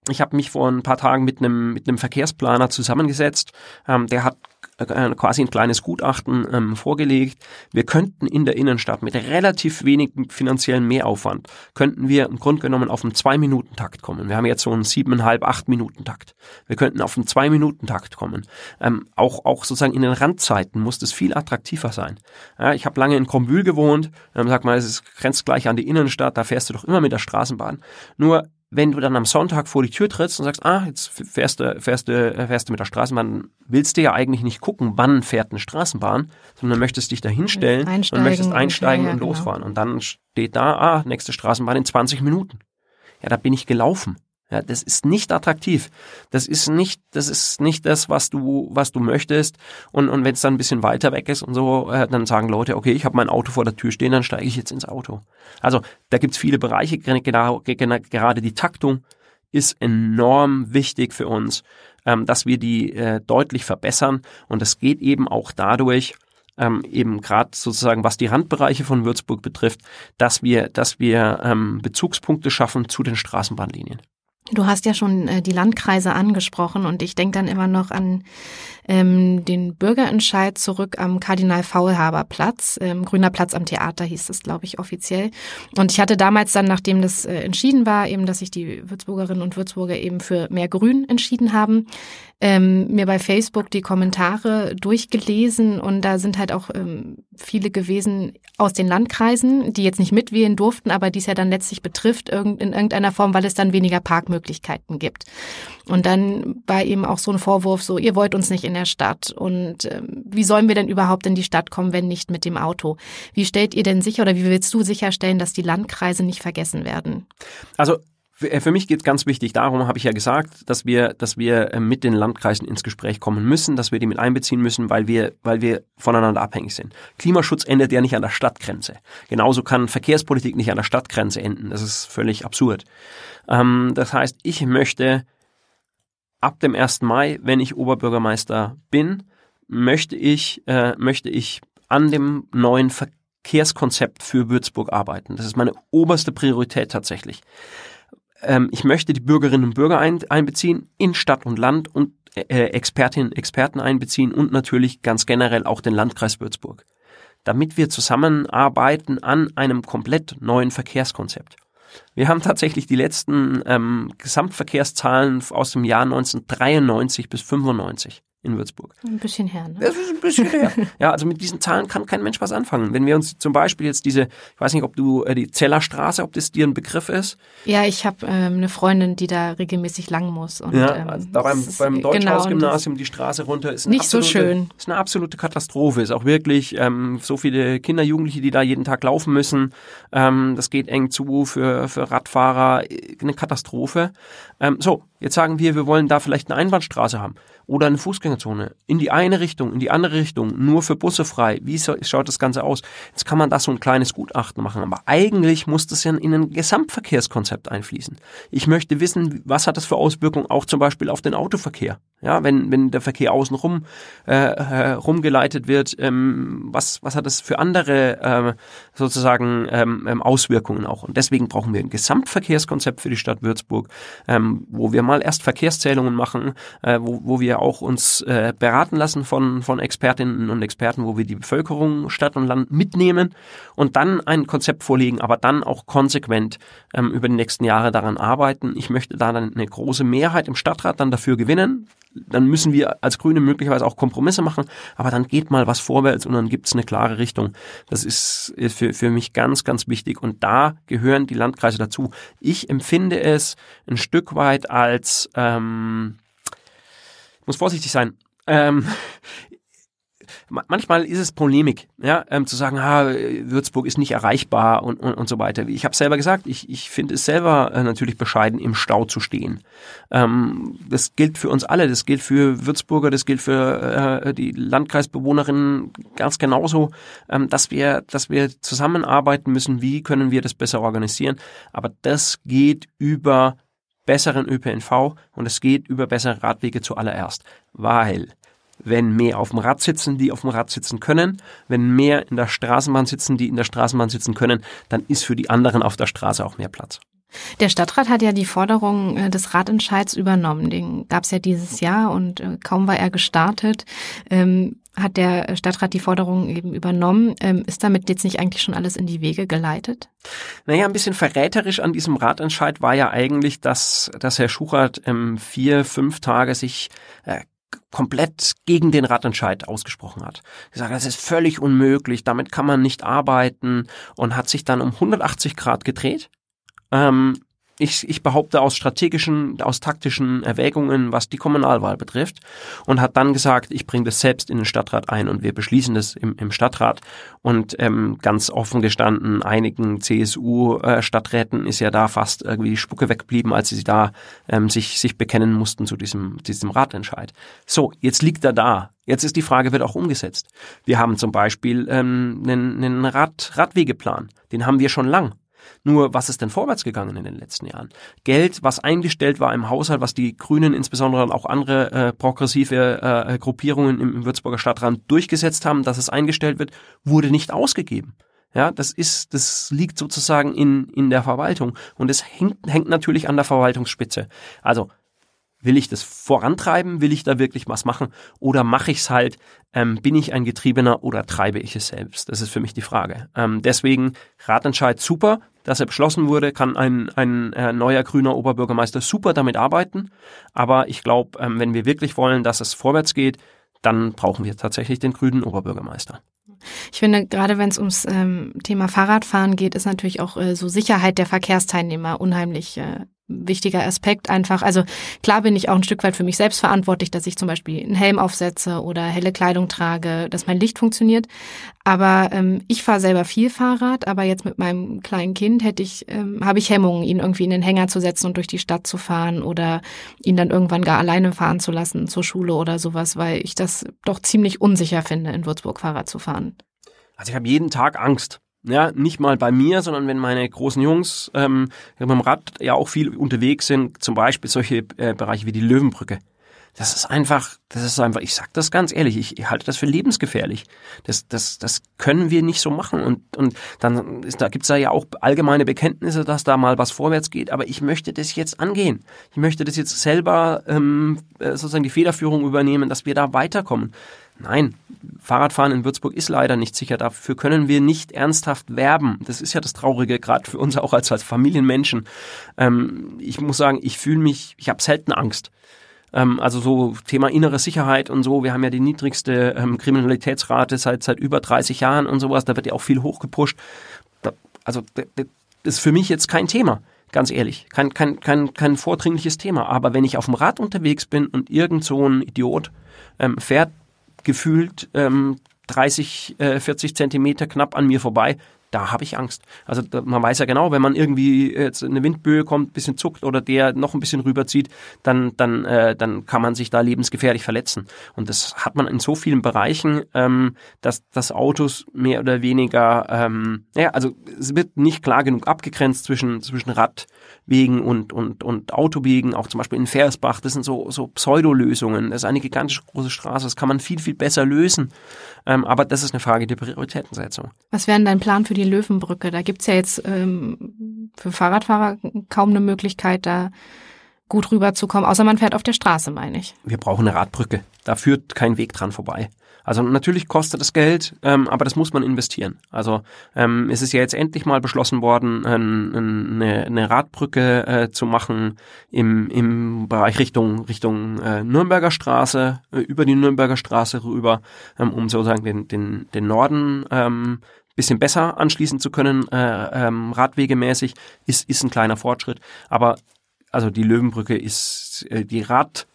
ich habe mich vor ein paar Tagen mit einem mit einem Verkehrsplaner zusammengesetzt. Ähm, der hat quasi ein kleines Gutachten ähm, vorgelegt. Wir könnten in der Innenstadt mit relativ wenig finanziellen Mehraufwand, könnten wir im Grunde genommen auf einen Zwei-Minuten-Takt kommen. Wir haben jetzt so einen siebeneinhalb, acht Minuten-Takt. Wir könnten auf einen Zwei-Minuten-Takt kommen. Ähm, auch, auch sozusagen in den Randzeiten muss das viel attraktiver sein. Ja, ich habe lange in Krombühl gewohnt, ähm, sag mal, es grenzt gleich an die Innenstadt, da fährst du doch immer mit der Straßenbahn. Nur wenn du dann am Sonntag vor die Tür trittst und sagst, ah, jetzt fährst du, fährst du, fährst du mit der Straßenbahn, willst du ja eigentlich nicht gucken, wann fährt eine Straßenbahn, sondern möchtest dich da hinstellen und möchtest einsteigen und, ja, und losfahren. Genau. Und dann steht da, ah, nächste Straßenbahn in 20 Minuten. Ja, da bin ich gelaufen. Ja, das ist nicht attraktiv. Das ist nicht, das ist nicht das, was du, was du möchtest. Und, und wenn es dann ein bisschen weiter weg ist und so, äh, dann sagen Leute, okay, ich habe mein Auto vor der Tür stehen, dann steige ich jetzt ins Auto. Also da gibt's viele Bereiche, genau, gerade die Taktung ist enorm wichtig für uns, ähm, dass wir die äh, deutlich verbessern. Und das geht eben auch dadurch, ähm, eben gerade sozusagen, was die Randbereiche von Würzburg betrifft, dass wir, dass wir ähm, Bezugspunkte schaffen zu den Straßenbahnlinien. Du hast ja schon äh, die Landkreise angesprochen und ich denke dann immer noch an ähm, den Bürgerentscheid zurück am Kardinal Faulhaber Platz, ähm, Grüner Platz am Theater hieß es, glaube ich, offiziell. Und ich hatte damals dann, nachdem das äh, entschieden war, eben, dass sich die Würzburgerinnen und Würzburger eben für mehr Grün entschieden haben, ähm, mir bei Facebook die Kommentare durchgelesen und da sind halt auch ähm, viele gewesen aus den Landkreisen, die jetzt nicht mitwählen durften, aber die es ja dann letztlich betrifft in irgendeiner Form, weil es dann weniger Parkmöglichkeiten gibt. Und dann war eben auch so ein Vorwurf, so ihr wollt uns nicht in der Stadt und äh, wie sollen wir denn überhaupt in die Stadt kommen, wenn nicht mit dem Auto? Wie stellt ihr denn sicher oder wie willst du sicherstellen, dass die Landkreise nicht vergessen werden? Also äh, für mich geht es ganz wichtig darum, habe ich ja gesagt, dass wir, dass wir äh, mit den Landkreisen ins Gespräch kommen müssen, dass wir die mit einbeziehen müssen, weil wir, weil wir voneinander abhängig sind. Klimaschutz endet ja nicht an der Stadtgrenze. Genauso kann Verkehrspolitik nicht an der Stadtgrenze enden. Das ist völlig absurd. Ähm, das heißt, ich möchte ab dem 1. Mai, wenn ich Oberbürgermeister bin, möchte ich, äh, möchte ich an dem neuen Verkehrskonzept für Würzburg arbeiten. Das ist meine oberste Priorität tatsächlich ähm, ich möchte die Bürgerinnen und Bürger ein, einbeziehen, in Stadt und Land und äh, Expertinnen und Experten einbeziehen und natürlich ganz generell auch den Landkreis Würzburg, damit wir zusammenarbeiten an einem komplett neuen Verkehrskonzept. Wir haben tatsächlich die letzten ähm, Gesamtverkehrszahlen aus dem Jahr 1993 bis 95 in Würzburg. Ein bisschen her, ne? Das ist ein bisschen her. Ja, also mit diesen Zahlen kann kein Mensch was anfangen. Wenn wir uns zum Beispiel jetzt diese, ich weiß nicht, ob du äh, die Zellerstraße, ob das dir ein Begriff ist. Ja, ich habe ähm, eine Freundin, die da regelmäßig lang muss. Und, ja, ähm, also da beim, beim Deutschhausgymnasium genau, die Straße runter ist nicht absolute, so schön. Ist eine absolute Katastrophe. Ist auch wirklich ähm, so viele Kinder, Jugendliche, die da jeden Tag laufen müssen. Ähm, das geht eng zu für für Radfahrer. Eine Katastrophe. Ähm, so, jetzt sagen wir, wir wollen da vielleicht eine Einbahnstraße haben oder eine Fußgängerzone in die eine Richtung, in die andere Richtung, nur für Busse frei. Wie schaut das Ganze aus? Jetzt kann man da so ein kleines Gutachten machen, aber eigentlich muss das ja in ein Gesamtverkehrskonzept einfließen. Ich möchte wissen, was hat das für Auswirkungen auch zum Beispiel auf den Autoverkehr? Ja, wenn, wenn der Verkehr außenrum äh, herumgeleitet wird, ähm, was, was hat das für andere äh, sozusagen ähm, ähm, Auswirkungen auch? Und deswegen brauchen wir ein Gesamtverkehrskonzept für die Stadt Würzburg, ähm, wo wir mal erst Verkehrszählungen machen, äh, wo, wo wir auch uns äh, beraten lassen von, von Expertinnen und Experten, wo wir die Bevölkerung Stadt und Land mitnehmen und dann ein Konzept vorlegen, aber dann auch konsequent ähm, über die nächsten Jahre daran arbeiten. Ich möchte da dann eine große Mehrheit im Stadtrat dann dafür gewinnen, dann müssen wir als Grüne möglicherweise auch Kompromisse machen, aber dann geht mal was vorwärts und dann gibt es eine klare Richtung. Das ist für, für mich ganz, ganz wichtig und da gehören die Landkreise dazu. Ich empfinde es ein Stück weit als, ähm, muss vorsichtig sein, ähm, manchmal ist es Polemik, ja, ähm, zu sagen, ha, Würzburg ist nicht erreichbar und, und, und so weiter. Ich habe selber gesagt, ich, ich finde es selber äh, natürlich bescheiden, im Stau zu stehen. Ähm, das gilt für uns alle, das gilt für Würzburger, das gilt für äh, die Landkreisbewohnerinnen ganz genauso, ähm, dass wir, dass wir zusammenarbeiten müssen, wie können wir das besser organisieren. Aber das geht über besseren ÖPNV und es geht über bessere Radwege zuallererst, weil wenn mehr auf dem Rad sitzen, die auf dem Rad sitzen können, wenn mehr in der Straßenbahn sitzen, die in der Straßenbahn sitzen können, dann ist für die anderen auf der Straße auch mehr Platz. Der Stadtrat hat ja die Forderung äh, des Ratentscheids übernommen. Den gab es ja dieses Jahr und äh, kaum war er gestartet, ähm, hat der Stadtrat die Forderung eben übernommen. Ähm, ist damit jetzt nicht eigentlich schon alles in die Wege geleitet? Naja, ein bisschen verräterisch an diesem Ratentscheid war ja eigentlich, dass, dass Herr Schuchert ähm, vier, fünf Tage sich äh, komplett gegen den Ratentscheid ausgesprochen hat. Gesagt, das ist völlig unmöglich, damit kann man nicht arbeiten und hat sich dann um 180 Grad gedreht ähm, ich, ich behaupte aus strategischen, aus taktischen Erwägungen, was die Kommunalwahl betrifft, und hat dann gesagt, ich bringe das selbst in den Stadtrat ein und wir beschließen das im, im Stadtrat. Und ähm, ganz offen gestanden, einigen CSU-Stadträten ist ja da fast irgendwie die Spucke weggeblieben, als sie da ähm, sich, sich bekennen mussten zu diesem, diesem Ratentscheid. So, jetzt liegt er da. Jetzt ist die Frage, wird auch umgesetzt. Wir haben zum Beispiel ähm, einen, einen Rad, Radwegeplan. Den haben wir schon lang. Nur was ist denn vorwärts gegangen in den letzten Jahren? Geld, was eingestellt war im Haushalt, was die Grünen, insbesondere auch andere äh, progressive äh, Gruppierungen im, im Würzburger Stadtrand durchgesetzt haben, dass es eingestellt wird, wurde nicht ausgegeben. Ja, das ist, das liegt sozusagen in, in der Verwaltung und es hängt, hängt natürlich an der Verwaltungsspitze. Also Will ich das vorantreiben? Will ich da wirklich was machen? Oder mache ich es halt? Ähm, bin ich ein Getriebener oder treibe ich es selbst? Das ist für mich die Frage. Ähm, deswegen Ratentscheid super, dass er beschlossen wurde, kann ein, ein äh, neuer grüner Oberbürgermeister super damit arbeiten. Aber ich glaube, ähm, wenn wir wirklich wollen, dass es vorwärts geht, dann brauchen wir tatsächlich den grünen Oberbürgermeister. Ich finde, gerade wenn es ums ähm, Thema Fahrradfahren geht, ist natürlich auch äh, so Sicherheit der Verkehrsteilnehmer unheimlich äh, wichtiger Aspekt einfach. Also klar bin ich auch ein Stück weit für mich selbst verantwortlich, dass ich zum Beispiel einen Helm aufsetze oder helle Kleidung trage, dass mein Licht funktioniert. Aber ähm, ich fahre selber viel Fahrrad, aber jetzt mit meinem kleinen Kind hätte ich, ähm, habe ich Hemmungen, ihn irgendwie in den Hänger zu setzen und durch die Stadt zu fahren oder ihn dann irgendwann gar alleine fahren zu lassen zur Schule oder sowas, weil ich das doch ziemlich unsicher finde, in Würzburg Fahrrad zu fahren. Also ich habe jeden Tag Angst. Ja, nicht mal bei mir, sondern wenn meine großen Jungs ähm, mit dem Rad ja auch viel unterwegs sind, zum Beispiel solche äh, Bereiche wie die Löwenbrücke. Das ist einfach, das ist einfach, ich sag das ganz ehrlich, ich, halte das für lebensgefährlich. Das, das, das können wir nicht so machen. Und, und dann ist, da gibt's da ja auch allgemeine Bekenntnisse, dass da mal was vorwärts geht, aber ich möchte das jetzt angehen. Ich möchte das jetzt selber ähm, äh, sozusagen die Federführung übernehmen, dass wir da weiterkommen. Nein, Fahrradfahren in Würzburg ist leider nicht sicher. Dafür können wir nicht ernsthaft werben. Das ist ja das Traurige, gerade für uns auch als, als Familienmenschen. Ähm, ich muss sagen, ich fühle mich, ich habe selten Angst. Ähm, also so Thema innere Sicherheit und so. Wir haben ja die niedrigste ähm, Kriminalitätsrate seit, seit über 30 Jahren und sowas. Da wird ja auch viel hochgepusht. Da, also das ist für mich jetzt kein Thema ganz ehrlich, kein, kein, kein, kein vordringliches Thema. Aber wenn ich auf dem Rad unterwegs bin und irgend so ein Idiot ähm, fährt gefühlt ähm, 30, äh, 40 Zentimeter knapp an mir vorbei, da habe ich Angst. Also da, man weiß ja genau, wenn man irgendwie jetzt eine Windböe kommt, bisschen zuckt oder der noch ein bisschen rüberzieht, dann, dann, äh, dann kann man sich da lebensgefährlich verletzen. Und das hat man in so vielen Bereichen, ähm, dass, dass Autos mehr oder weniger, ähm, ja, also es wird nicht klar genug abgegrenzt zwischen, zwischen Radwegen und, und, und Autowegen, auch zum Beispiel in Versbach, das sind so, so Pseudolösungen. Das ist eine gigantische große Straße, das kann man viel, viel besser lösen. Ähm, aber das ist eine Frage der Prioritätensetzung. Was wäre denn dein Plan für die Löwenbrücke? Da gibt's ja jetzt ähm, für Fahrradfahrer kaum eine Möglichkeit, da gut rüberzukommen, außer man fährt auf der Straße, meine ich. Wir brauchen eine Radbrücke. Da führt kein Weg dran vorbei. Also natürlich kostet es Geld, ähm, aber das muss man investieren. Also ähm, es ist ja jetzt endlich mal beschlossen worden, ähm, eine, eine Radbrücke äh, zu machen im, im Bereich Richtung Richtung äh, Nürnberger Straße, äh, über die Nürnberger Straße rüber, ähm, um sozusagen den, den, den Norden ähm, bisschen besser anschließen zu können, äh, ähm, radwegemäßig, ist, ist ein kleiner Fortschritt. Aber also die Löwenbrücke ist äh, die Rad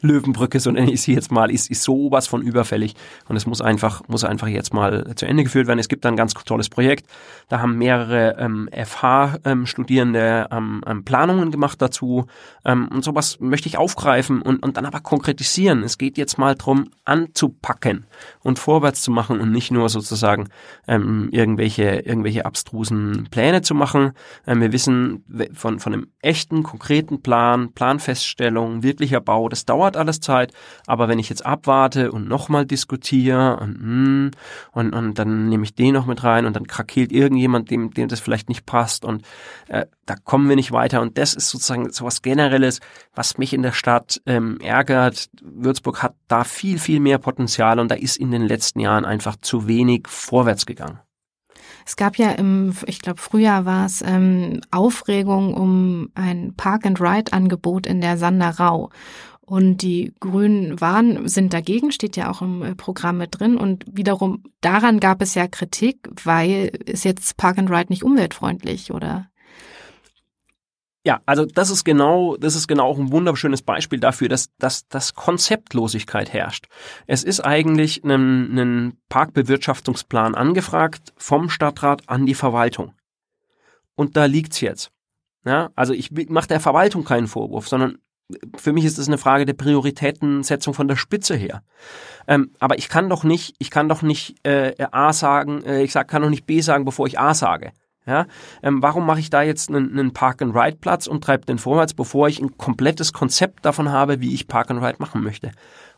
Löwenbrücke, so nenne ich sie jetzt mal, ist, ist sowas von überfällig und es muss einfach, muss einfach jetzt mal zu Ende geführt werden. Es gibt ein ganz tolles Projekt, da haben mehrere ähm, FH-Studierende ähm, ähm, Planungen gemacht dazu ähm, und sowas möchte ich aufgreifen und, und dann aber konkretisieren. Es geht jetzt mal drum anzupacken und vorwärts zu machen und nicht nur sozusagen ähm, irgendwelche, irgendwelche abstrusen Pläne zu machen. Ähm, wir wissen von, von einem echten, konkreten Plan, Planfeststellung, wirklicher Bau, das dauert dauert alles Zeit, aber wenn ich jetzt abwarte und nochmal diskutiere und, hm, und, und dann nehme ich den noch mit rein und dann krakeelt irgendjemand, dem, dem das vielleicht nicht passt und äh, da kommen wir nicht weiter und das ist sozusagen sowas Generelles, was mich in der Stadt ähm, ärgert. Würzburg hat da viel, viel mehr Potenzial und da ist in den letzten Jahren einfach zu wenig vorwärts gegangen. Es gab ja im, ich glaube, Frühjahr war es ähm, Aufregung um ein Park-and-Ride-Angebot in der Sanderau. Und die Grünen waren, sind dagegen, steht ja auch im äh, Programm mit drin. Und wiederum daran gab es ja Kritik, weil ist jetzt Park and Ride nicht umweltfreundlich, oder? Ja, also das ist genau, das ist genau auch ein wunderschönes Beispiel dafür, dass, dass, dass Konzeptlosigkeit herrscht. Es ist eigentlich ein, ein Parkbewirtschaftungsplan angefragt vom Stadtrat an die Verwaltung. Und da liegt's jetzt. Ja, also ich mache der Verwaltung keinen Vorwurf, sondern für mich ist es eine Frage der Prioritätensetzung von der Spitze her. Ähm, aber ich kann doch nicht, ich kann doch nicht äh, A sagen, äh, ich sag, kann doch nicht B sagen, bevor ich A sage. Ja, ähm, warum mache ich da jetzt einen, einen Park-and-Ride-Platz und treibe den vorwärts, bevor ich ein komplettes Konzept davon habe, wie ich Park-and-Ride machen möchte?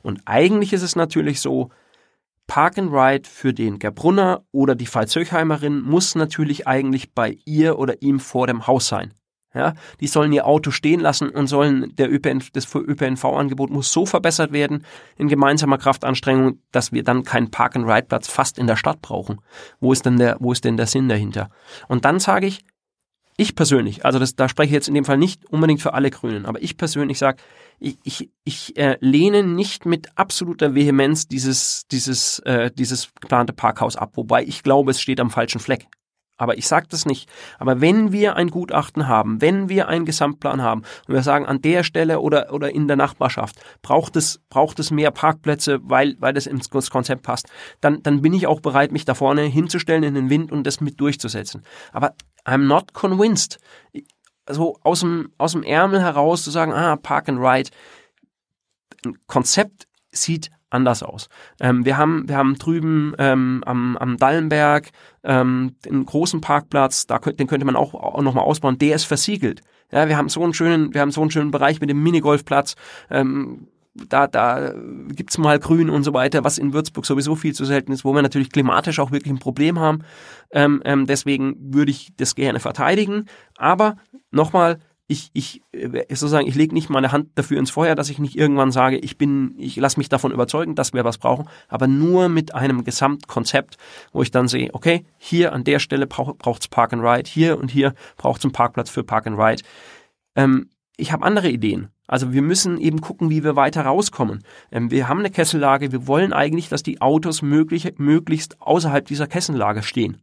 Und eigentlich ist es natürlich so, Park-and-Ride für den Gerbrunner oder die Pfalzöchheimerin muss natürlich eigentlich bei ihr oder ihm vor dem Haus sein. Ja, die sollen ihr Auto stehen lassen und sollen der ÖPNV, das ÖPNV-Angebot muss so verbessert werden in gemeinsamer Kraftanstrengung, dass wir dann keinen Park-and-Ride-Platz fast in der Stadt brauchen. Wo ist denn der, wo ist denn der Sinn dahinter? Und dann sage ich, ich persönlich, also das, da spreche ich jetzt in dem Fall nicht unbedingt für alle Grünen, aber ich persönlich sage, ich, ich, ich äh, lehne nicht mit absoluter Vehemenz dieses, dieses, äh, dieses geplante Parkhaus ab, wobei ich glaube, es steht am falschen Fleck. Aber ich sage das nicht. Aber wenn wir ein Gutachten haben, wenn wir einen Gesamtplan haben und wir sagen, an der Stelle oder, oder in der Nachbarschaft braucht es, braucht es mehr Parkplätze, weil, weil das ins Konzept passt, dann, dann bin ich auch bereit, mich da vorne hinzustellen in den Wind und das mit durchzusetzen. Aber I'm not convinced. So aus dem, aus dem Ärmel heraus zu sagen, ah, Park and Ride. Ein Konzept sieht anders aus. Ähm, wir haben wir haben drüben ähm, am, am Dallenberg ähm, den großen Parkplatz, da den könnte man auch, auch noch mal ausbauen. Der ist versiegelt. Ja, wir haben so einen schönen wir haben so einen schönen Bereich mit dem Minigolfplatz. Ähm, da, da gibt's mal Grün und so weiter, was in Würzburg sowieso viel zu selten ist, wo wir natürlich klimatisch auch wirklich ein Problem haben. Ähm, ähm, deswegen würde ich das gerne verteidigen. Aber nochmal, ich, ich äh, sozusagen, ich lege nicht meine Hand dafür ins Feuer, dass ich nicht irgendwann sage, ich bin, ich lasse mich davon überzeugen, dass wir was brauchen, aber nur mit einem Gesamtkonzept, wo ich dann sehe, okay, hier an der Stelle braucht es Park and Ride, hier und hier braucht es einen Parkplatz für Park and Ride. Ähm, ich habe andere Ideen. Also wir müssen eben gucken, wie wir weiter rauskommen. Ähm, wir haben eine Kessellage, wir wollen eigentlich, dass die Autos möglich, möglichst außerhalb dieser Kessellage stehen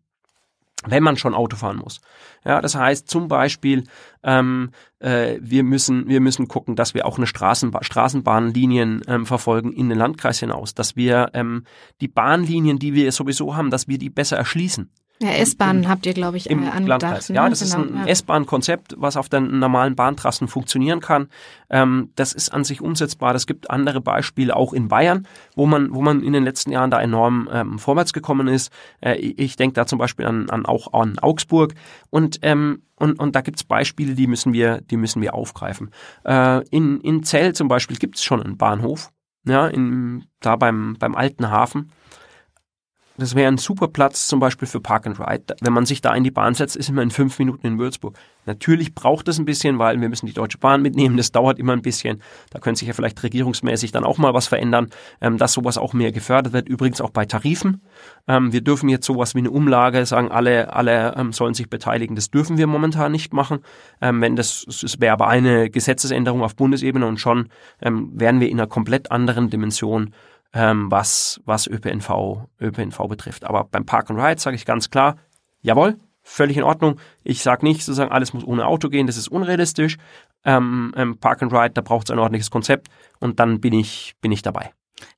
wenn man schon Auto fahren muss. Ja, das heißt zum Beispiel, ähm, äh, wir müssen wir müssen gucken, dass wir auch eine Straßenba Straßenbahnlinien ähm, verfolgen in den Landkreis hinaus, dass wir ähm, die Bahnlinien, die wir sowieso haben, dass wir die besser erschließen. Ja, S-Bahn habt ihr, glaube ich, im äh, angedacht. Landkreis. Ne? Ja, das genau, ist ein ja. S-Bahn-Konzept, was auf den normalen Bahntrassen funktionieren kann. Ähm, das ist an sich umsetzbar. Es gibt andere Beispiele auch in Bayern, wo man, wo man in den letzten Jahren da enorm ähm, vorwärts gekommen ist. Äh, ich denke da zum Beispiel an, an auch an Augsburg und ähm, und, und da gibt's Beispiele, die müssen wir, die müssen wir aufgreifen. Äh, in, in Zell zum Beispiel gibt's schon einen Bahnhof, ja, in, da beim, beim alten Hafen. Das wäre ein super Platz zum Beispiel für Park and Ride. Wenn man sich da in die Bahn setzt, ist man in fünf Minuten in Würzburg. Natürlich braucht es ein bisschen, weil wir müssen die Deutsche Bahn mitnehmen. Das dauert immer ein bisschen. Da könnte sich ja vielleicht regierungsmäßig dann auch mal was verändern, ähm, dass sowas auch mehr gefördert wird. Übrigens auch bei Tarifen. Ähm, wir dürfen jetzt sowas wie eine Umlage sagen, alle, alle ähm, sollen sich beteiligen. Das dürfen wir momentan nicht machen. Wenn das, es wäre aber eine Gesetzesänderung auf Bundesebene und schon wären wir in einer komplett anderen Dimension ähm, was, was ÖPNV, ÖPNV betrifft. Aber beim Park and Ride sage ich ganz klar, jawohl, völlig in Ordnung. Ich sage nicht sozusagen, alles muss ohne Auto gehen, das ist unrealistisch. Ähm, ähm, Park and Ride, da braucht es ein ordentliches Konzept und dann bin ich, bin ich dabei.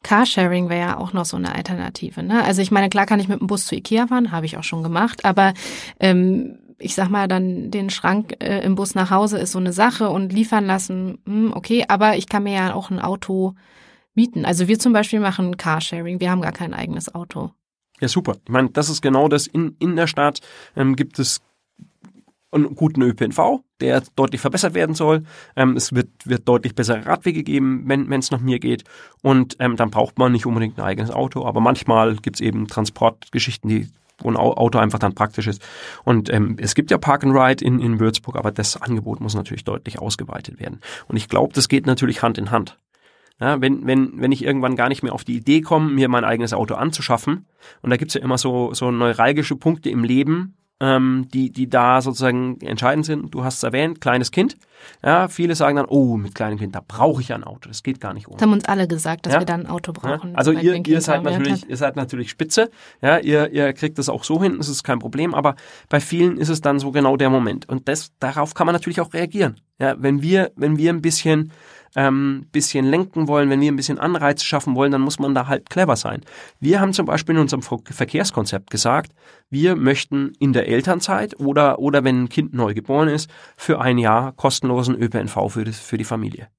Carsharing wäre ja auch noch so eine Alternative. Ne? Also ich meine, klar kann ich mit dem Bus zu Ikea fahren, habe ich auch schon gemacht, aber ähm, ich sag mal, dann den Schrank äh, im Bus nach Hause ist so eine Sache und liefern lassen, hm, okay, aber ich kann mir ja auch ein Auto mieten. Also wir zum Beispiel machen Carsharing, wir haben gar kein eigenes Auto. Ja, super. Ich meine, das ist genau das. In, in der Stadt ähm, gibt es einen guten ÖPNV, der deutlich verbessert werden soll. Ähm, es wird, wird deutlich bessere Radwege geben, wenn es nach mir geht. Und ähm, dann braucht man nicht unbedingt ein eigenes Auto. Aber manchmal gibt's eben Transportgeschichten, die wo ein Auto einfach dann praktisch ist. Und ähm, es gibt ja Park and Ride in, in Würzburg, aber das Angebot muss natürlich deutlich ausgeweitet werden. Und ich glaube, das geht natürlich Hand in Hand. Ja, wenn, wenn, wenn ich irgendwann gar nicht mehr auf die Idee komme, mir mein eigenes Auto anzuschaffen, und da gibt's ja immer so, so neuralgische Punkte im Leben, ähm, die, die da sozusagen entscheidend sind. Du hast es erwähnt, kleines Kind. Ja, viele sagen dann, oh, mit kleinem Kind, da brauche ich ein Auto. Das geht gar nicht ohne. Das haben uns alle gesagt, dass ja? wir dann ein Auto brauchen. Ja? Also ihr, ihr seid natürlich, ihr seid natürlich spitze. Ja, ihr, ihr kriegt das auch so hin, das ist kein Problem. Aber bei vielen ist es dann so genau der Moment. Und das, darauf kann man natürlich auch reagieren. Ja, wenn wir, wenn wir ein bisschen ähm, bisschen lenken wollen, wenn wir ein bisschen Anreiz schaffen wollen, dann muss man da halt clever sein. Wir haben zum Beispiel in unserem Verkehrskonzept gesagt, wir möchten in der Elternzeit oder, oder wenn ein Kind neu geboren ist, für ein Jahr kostenlosen ÖPNV für die, für die Familie.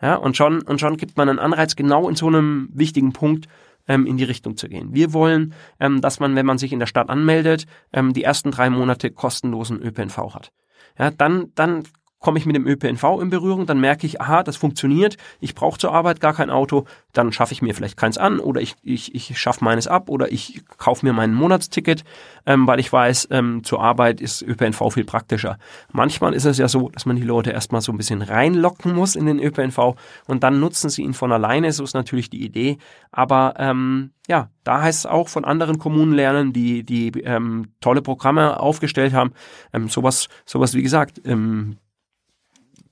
Ja, und schon, und schon gibt man einen Anreiz, genau in so einem wichtigen Punkt ähm, in die Richtung zu gehen. Wir wollen, ähm, dass man, wenn man sich in der Stadt anmeldet, ähm, die ersten drei Monate kostenlosen ÖPNV hat. Ja, dann, dann komme ich mit dem ÖPNV in Berührung, dann merke ich, aha, das funktioniert, ich brauche zur Arbeit gar kein Auto, dann schaffe ich mir vielleicht keins an oder ich, ich, ich schaffe meines ab oder ich kaufe mir mein Monatsticket, ähm, weil ich weiß, ähm, zur Arbeit ist ÖPNV viel praktischer. Manchmal ist es ja so, dass man die Leute erstmal so ein bisschen reinlocken muss in den ÖPNV und dann nutzen sie ihn von alleine, so ist natürlich die Idee, aber ähm, ja, da heißt es auch von anderen Kommunen lernen, die, die ähm, tolle Programme aufgestellt haben, ähm, sowas, sowas wie gesagt, ähm,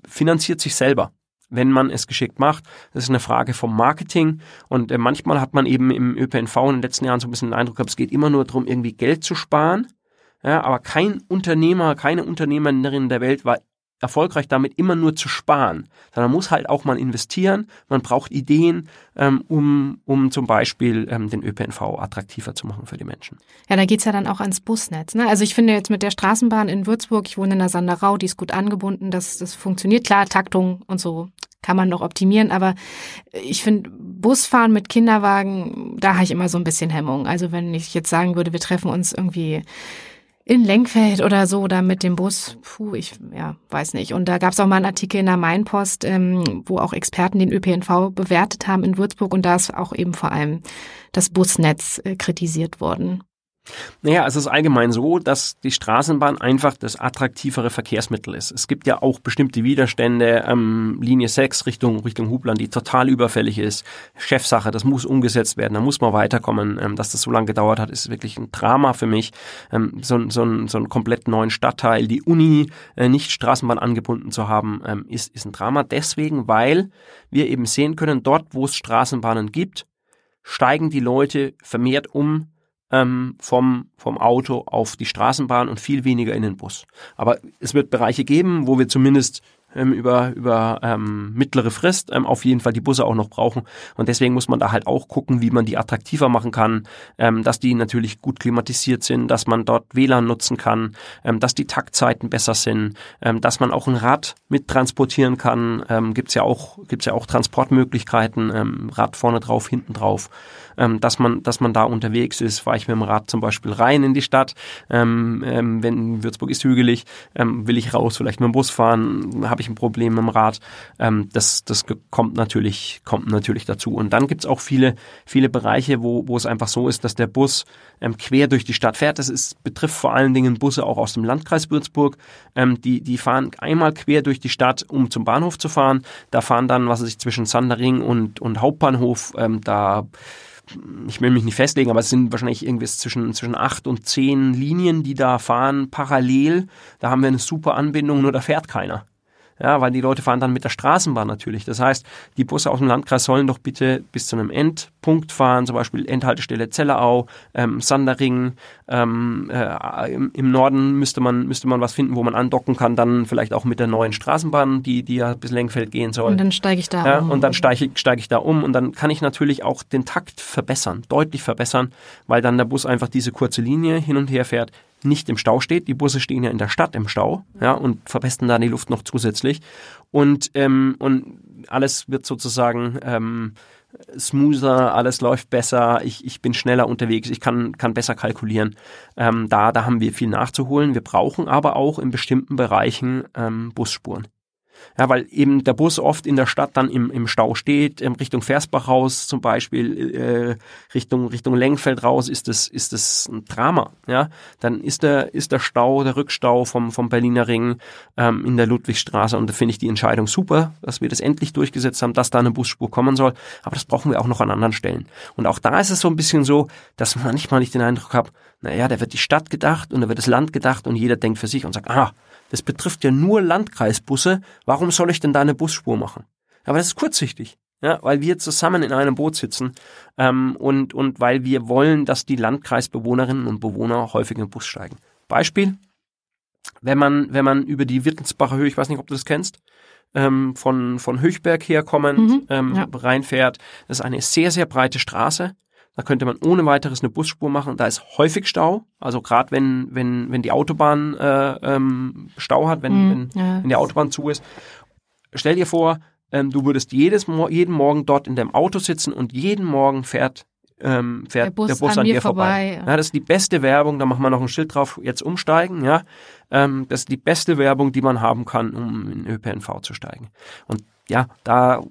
finanziert sich selber wenn man es geschickt macht. Das ist eine Frage vom Marketing und äh, manchmal hat man eben im ÖPNV in den letzten Jahren so ein bisschen den Eindruck gehabt, es geht immer nur darum, irgendwie Geld zu sparen. Ja, aber kein Unternehmer, keine Unternehmerin der Welt war erfolgreich damit, immer nur zu sparen, sondern muss halt auch mal investieren. Man braucht Ideen, ähm, um, um zum Beispiel ähm, den ÖPNV attraktiver zu machen für die Menschen. Ja, da geht's ja dann auch ans Busnetz. Ne? Also ich finde jetzt mit der Straßenbahn in Würzburg, ich wohne in der Sanderau, die ist gut angebunden, das, das funktioniert. Klar, Taktung und so kann man noch optimieren, aber ich finde, Busfahren mit Kinderwagen, da habe ich immer so ein bisschen Hemmung. Also wenn ich jetzt sagen würde, wir treffen uns irgendwie in Lenkfeld oder so oder mit dem Bus, puh, ich ja, weiß nicht. Und da gab es auch mal einen Artikel in der Mainpost, ähm, wo auch Experten den ÖPNV bewertet haben in Würzburg und da ist auch eben vor allem das Busnetz äh, kritisiert worden. Naja, es ist allgemein so, dass die Straßenbahn einfach das attraktivere Verkehrsmittel ist. Es gibt ja auch bestimmte Widerstände, ähm, Linie 6 Richtung, Richtung Hubland, die total überfällig ist. Chefsache, das muss umgesetzt werden, da muss man weiterkommen. Ähm, dass das so lange gedauert hat, ist wirklich ein Drama für mich. Ähm, so, so, so einen komplett neuen Stadtteil, die Uni äh, nicht Straßenbahn angebunden zu haben, ähm, ist, ist ein Drama. Deswegen, weil wir eben sehen können, dort, wo es Straßenbahnen gibt, steigen die Leute vermehrt um ähm, vom, vom Auto auf die Straßenbahn und viel weniger in den Bus. Aber es wird Bereiche geben, wo wir zumindest ähm, über, über ähm, mittlere Frist ähm, auf jeden Fall die Busse auch noch brauchen. Und deswegen muss man da halt auch gucken, wie man die attraktiver machen kann, ähm, dass die natürlich gut klimatisiert sind, dass man dort WLAN nutzen kann, ähm, dass die Taktzeiten besser sind, ähm, dass man auch ein Rad mittransportieren kann. Ähm, gibt's ja auch gibt's ja auch Transportmöglichkeiten, ähm, Rad vorne drauf, hinten drauf, ähm, dass man dass man da unterwegs ist. Fahre ich mit dem Rad zum Beispiel rein in die Stadt, ähm, ähm, wenn Würzburg ist hügelig, ähm, will ich raus, vielleicht mit dem Bus fahren, habe ich ich ein Problem mit dem Rad. Ähm, das das kommt natürlich, kommt natürlich dazu. Und dann gibt's auch viele, viele Bereiche, wo, wo es einfach so ist, dass der Bus ähm, quer durch die Stadt fährt. Das ist, betrifft vor allen Dingen Busse auch aus dem Landkreis Würzburg. Ähm, die, die fahren einmal quer durch die Stadt, um zum Bahnhof zu fahren. Da fahren dann, was weiß ich, zwischen Sandering und, und Hauptbahnhof, ähm, da ich will mich nicht festlegen, aber es sind wahrscheinlich irgendwie zwischen, zwischen acht und zehn Linien, die da fahren, parallel. Da haben wir eine super Anbindung, nur da fährt keiner. Ja, weil die Leute fahren dann mit der Straßenbahn natürlich. Das heißt, die Busse aus dem Landkreis sollen doch bitte bis zu einem Endpunkt fahren, zum Beispiel Endhaltestelle Zellerau, ähm, Sandering. Ähm, äh, im, im, Norden müsste man, müsste man was finden, wo man andocken kann, dann vielleicht auch mit der neuen Straßenbahn, die, die ja bis Lengfeld gehen soll. Und dann steige ich da ja, um. Und dann steige ich, steig ich da um und dann kann ich natürlich auch den Takt verbessern, deutlich verbessern, weil dann der Bus einfach diese kurze Linie hin und her fährt nicht im Stau steht. Die Busse stehen ja in der Stadt im Stau, ja, und verpesten da die Luft noch zusätzlich. Und, ähm, und alles wird sozusagen ähm, smoother, alles läuft besser, ich, ich bin schneller unterwegs, ich kann, kann besser kalkulieren. Ähm, da, da haben wir viel nachzuholen. Wir brauchen aber auch in bestimmten Bereichen ähm, Busspuren. Ja, weil eben der Bus oft in der Stadt dann im, im Stau steht, in Richtung Versbach raus zum Beispiel, äh, Richtung, Richtung Lengfeld raus, ist das, ist das ein Drama. Ja, dann ist der, ist der Stau, der Rückstau vom, vom Berliner Ring ähm, in der Ludwigstraße und da finde ich die Entscheidung super, dass wir das endlich durchgesetzt haben, dass da eine Busspur kommen soll. Aber das brauchen wir auch noch an anderen Stellen. Und auch da ist es so ein bisschen so, dass manchmal ich den Eindruck habe, naja, da wird die Stadt gedacht und da wird das Land gedacht und jeder denkt für sich und sagt, ah, das betrifft ja nur Landkreisbusse, warum soll ich denn da eine Busspur machen? Aber das ist kurzsichtig. Ja, weil wir zusammen in einem Boot sitzen ähm, und, und weil wir wollen, dass die Landkreisbewohnerinnen und Bewohner häufig in den Bus steigen. Beispiel, wenn man, wenn man über die Wittensbacher Höhe, ich weiß nicht, ob du das kennst, ähm, von, von Höchberg herkommend mhm, ähm, ja. reinfährt, das ist eine sehr, sehr breite Straße da könnte man ohne weiteres eine Busspur machen. Da ist häufig Stau. Also gerade wenn, wenn, wenn die Autobahn äh, ähm, Stau hat, wenn, mhm, wenn, ja. wenn die Autobahn zu ist. Stell dir vor, ähm, du würdest jedes, jeden Morgen dort in deinem Auto sitzen und jeden Morgen fährt ähm, fährt der Bus, der Bus an, an, dir vorbei. vorbei. Ja. das ist die beste Werbung, da machen wir noch ein Schild drauf, jetzt umsteigen, ja. Ähm, das ist die beste Werbung, die man haben kann, um in ÖPNV zu steigen. Und ja, da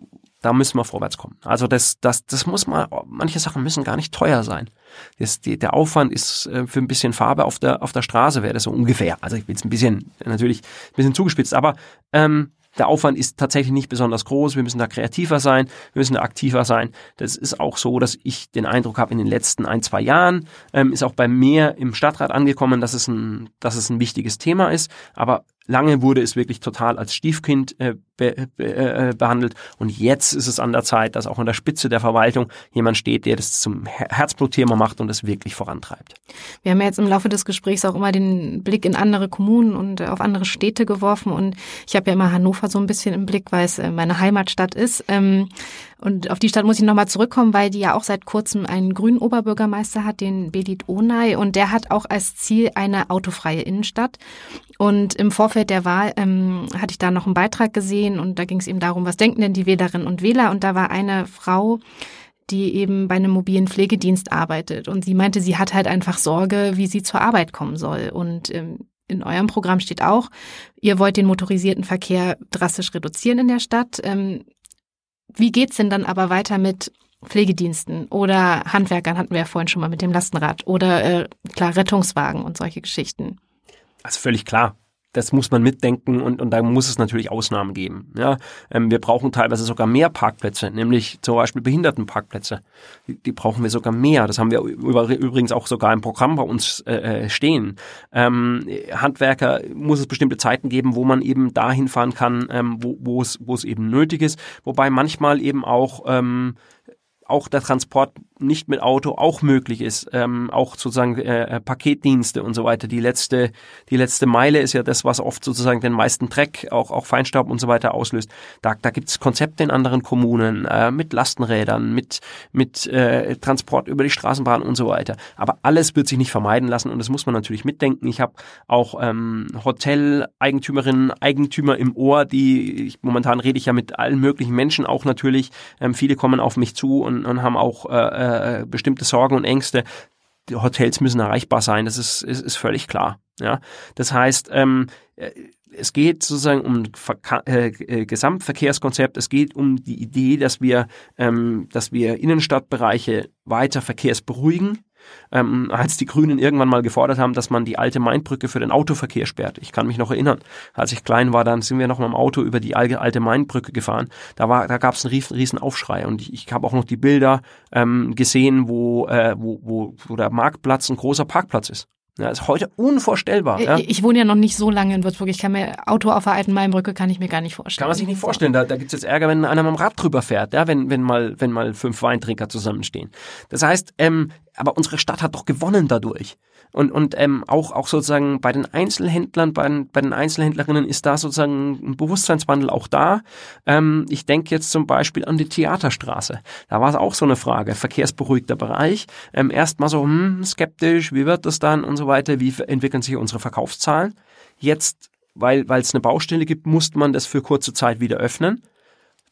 da müssen wir vorwärts kommen. Also das, das, das muss mal, manche Sachen müssen gar nicht teuer sein. Das, die, der Aufwand ist äh, für ein bisschen Farbe auf der, auf der Straße wäre das so ungefähr. Also ich bin jetzt ein bisschen, natürlich ein bisschen zugespitzt, aber ähm, der Aufwand ist tatsächlich nicht besonders groß. Wir müssen da kreativer sein, wir müssen da aktiver sein. Das ist auch so, dass ich den Eindruck habe, in den letzten ein, zwei Jahren ähm, ist auch bei mir im Stadtrat angekommen, dass es ein, dass es ein wichtiges Thema ist. Aber Lange wurde es wirklich total als Stiefkind äh, be, be, äh, behandelt und jetzt ist es an der Zeit, dass auch an der Spitze der Verwaltung jemand steht, der das zum Herzblutthema macht und es wirklich vorantreibt. Wir haben ja jetzt im Laufe des Gesprächs auch immer den Blick in andere Kommunen und auf andere Städte geworfen und ich habe ja immer Hannover so ein bisschen im Blick, weil es äh, meine Heimatstadt ist. Ähm, und auf die Stadt muss ich nochmal zurückkommen, weil die ja auch seit kurzem einen grünen Oberbürgermeister hat, den Belit Onay. Und der hat auch als Ziel eine autofreie Innenstadt. Und im Vorfeld der Wahl ähm, hatte ich da noch einen Beitrag gesehen und da ging es eben darum, was denken denn die Wählerinnen und Wähler? Und da war eine Frau, die eben bei einem mobilen Pflegedienst arbeitet. Und sie meinte, sie hat halt einfach Sorge, wie sie zur Arbeit kommen soll. Und ähm, in eurem Programm steht auch, ihr wollt den motorisierten Verkehr drastisch reduzieren in der Stadt. Ähm, wie geht's denn dann aber weiter mit Pflegediensten oder Handwerkern hatten wir ja vorhin schon mal mit dem Lastenrad oder äh, klar Rettungswagen und solche Geschichten. Also völlig klar das muss man mitdenken und, und da muss es natürlich Ausnahmen geben. Ja, ähm, wir brauchen teilweise sogar mehr Parkplätze, nämlich zum Beispiel Behindertenparkplätze. Die, die brauchen wir sogar mehr. Das haben wir über, übrigens auch sogar im Programm bei uns äh, äh, stehen. Ähm, Handwerker muss es bestimmte Zeiten geben, wo man eben dahin fahren kann, ähm, wo, es, wo es eben nötig ist. Wobei manchmal eben auch ähm, auch der Transport nicht mit Auto auch möglich ist, ähm, auch sozusagen äh, äh, Paketdienste und so weiter. Die letzte, die letzte Meile ist ja das, was oft sozusagen den meisten Dreck, auch, auch Feinstaub und so weiter auslöst. Da, da gibt es Konzepte in anderen Kommunen äh, mit Lastenrädern, mit, mit äh, Transport über die Straßenbahn und so weiter. Aber alles wird sich nicht vermeiden lassen und das muss man natürlich mitdenken. Ich habe auch ähm, Hotel-Eigentümerinnen, Eigentümer im Ohr, die ich, momentan rede ich ja mit allen möglichen Menschen auch natürlich. Ähm, viele kommen auf mich zu und, und haben auch äh, äh, bestimmte Sorgen und Ängste. Die Hotels müssen erreichbar sein, das ist, ist, ist völlig klar. Ja, das heißt, ähm, äh, es geht sozusagen um äh, äh, Gesamtverkehrskonzept. Es geht um die Idee, dass wir, ähm, dass wir Innenstadtbereiche weiter verkehrsberuhigen ähm, als die Grünen irgendwann mal gefordert haben, dass man die alte Mainbrücke für den Autoverkehr sperrt. Ich kann mich noch erinnern, als ich klein war, dann sind wir noch mal im Auto über die alte Mainbrücke gefahren. Da war, da gab es einen riesen, riesen Aufschrei und ich, ich habe auch noch die Bilder ähm, gesehen, wo, äh, wo, wo, wo der Marktplatz ein großer Parkplatz ist. Ja, ist heute unvorstellbar. Ja? Ich wohne ja noch nicht so lange in Würzburg. Ich kann mir Auto auf der alten Mainbrücke kann ich mir gar nicht vorstellen. Kann man sich nicht vorstellen. Da, da gibt's jetzt Ärger, wenn einer mit dem Rad drüber fährt, ja, wenn, wenn mal, wenn mal fünf Weintrinker zusammenstehen. Das heißt, ähm, aber unsere Stadt hat doch gewonnen dadurch. Und, und ähm, auch, auch sozusagen bei den Einzelhändlern, bei den, bei den Einzelhändlerinnen ist da sozusagen ein Bewusstseinswandel auch da. Ähm, ich denke jetzt zum Beispiel an die Theaterstraße. Da war es auch so eine Frage, verkehrsberuhigter Bereich. Ähm, Erstmal so, hm, skeptisch, wie wird das dann und so weiter, wie entwickeln sich unsere Verkaufszahlen. Jetzt, weil es eine Baustelle gibt, musste man das für kurze Zeit wieder öffnen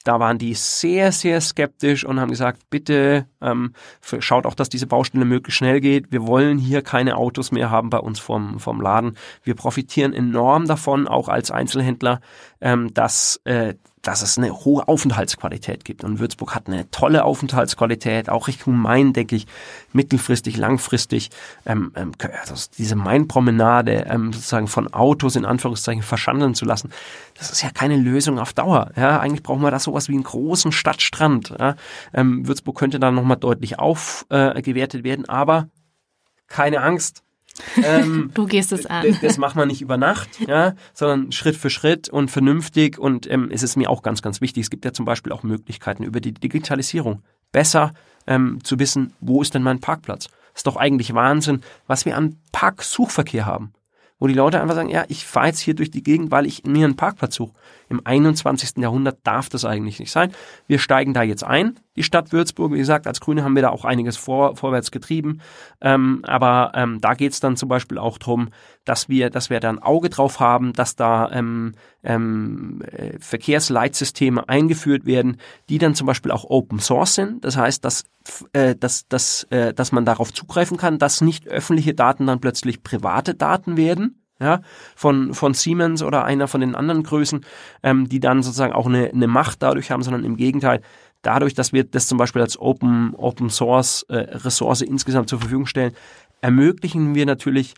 Da waren die sehr, sehr skeptisch und haben gesagt, bitte ähm, schaut auch, dass diese Baustelle möglichst schnell geht. Wir wollen hier keine Autos mehr haben bei uns vom, vom Laden. Wir profitieren enorm davon, auch als Einzelhändler, ähm, dass äh, dass es eine hohe Aufenthaltsqualität gibt. Und Würzburg hat eine tolle Aufenthaltsqualität, auch Richtung Main, denke ich, mittelfristig, langfristig. Ähm, ähm, also diese Main-Promenade ähm, sozusagen von Autos in Anführungszeichen verschandeln zu lassen, das ist ja keine Lösung auf Dauer. Ja, eigentlich brauchen wir da sowas wie einen großen Stadtstrand. Ja. Ähm, Würzburg könnte da nochmal deutlich aufgewertet äh, werden, aber keine Angst. Ähm, du gehst es an. Das, das macht man nicht über Nacht, ja, sondern Schritt für Schritt und vernünftig. Und ähm, es ist mir auch ganz, ganz wichtig. Es gibt ja zum Beispiel auch Möglichkeiten über die Digitalisierung. Besser ähm, zu wissen, wo ist denn mein Parkplatz? Das ist doch eigentlich Wahnsinn, was wir an Parksuchverkehr haben wo die Leute einfach sagen, ja, ich fahre jetzt hier durch die Gegend, weil ich mir einen Parkplatz suche. Im 21. Jahrhundert darf das eigentlich nicht sein. Wir steigen da jetzt ein, die Stadt Würzburg. Wie gesagt, als Grüne haben wir da auch einiges vor, vorwärts getrieben. Ähm, aber ähm, da geht es dann zum Beispiel auch drum, dass wir, dass wir da ein Auge drauf haben, dass da ähm, ähm, äh, Verkehrsleitsysteme eingeführt werden, die dann zum Beispiel auch Open Source sind. Das heißt, dass, äh, dass, dass, äh, dass man darauf zugreifen kann, dass nicht öffentliche Daten dann plötzlich private Daten werden ja, von, von Siemens oder einer von den anderen Größen, ähm, die dann sozusagen auch eine, eine Macht dadurch haben, sondern im Gegenteil, dadurch, dass wir das zum Beispiel als Open, Open Source äh, Ressource insgesamt zur Verfügung stellen, ermöglichen wir natürlich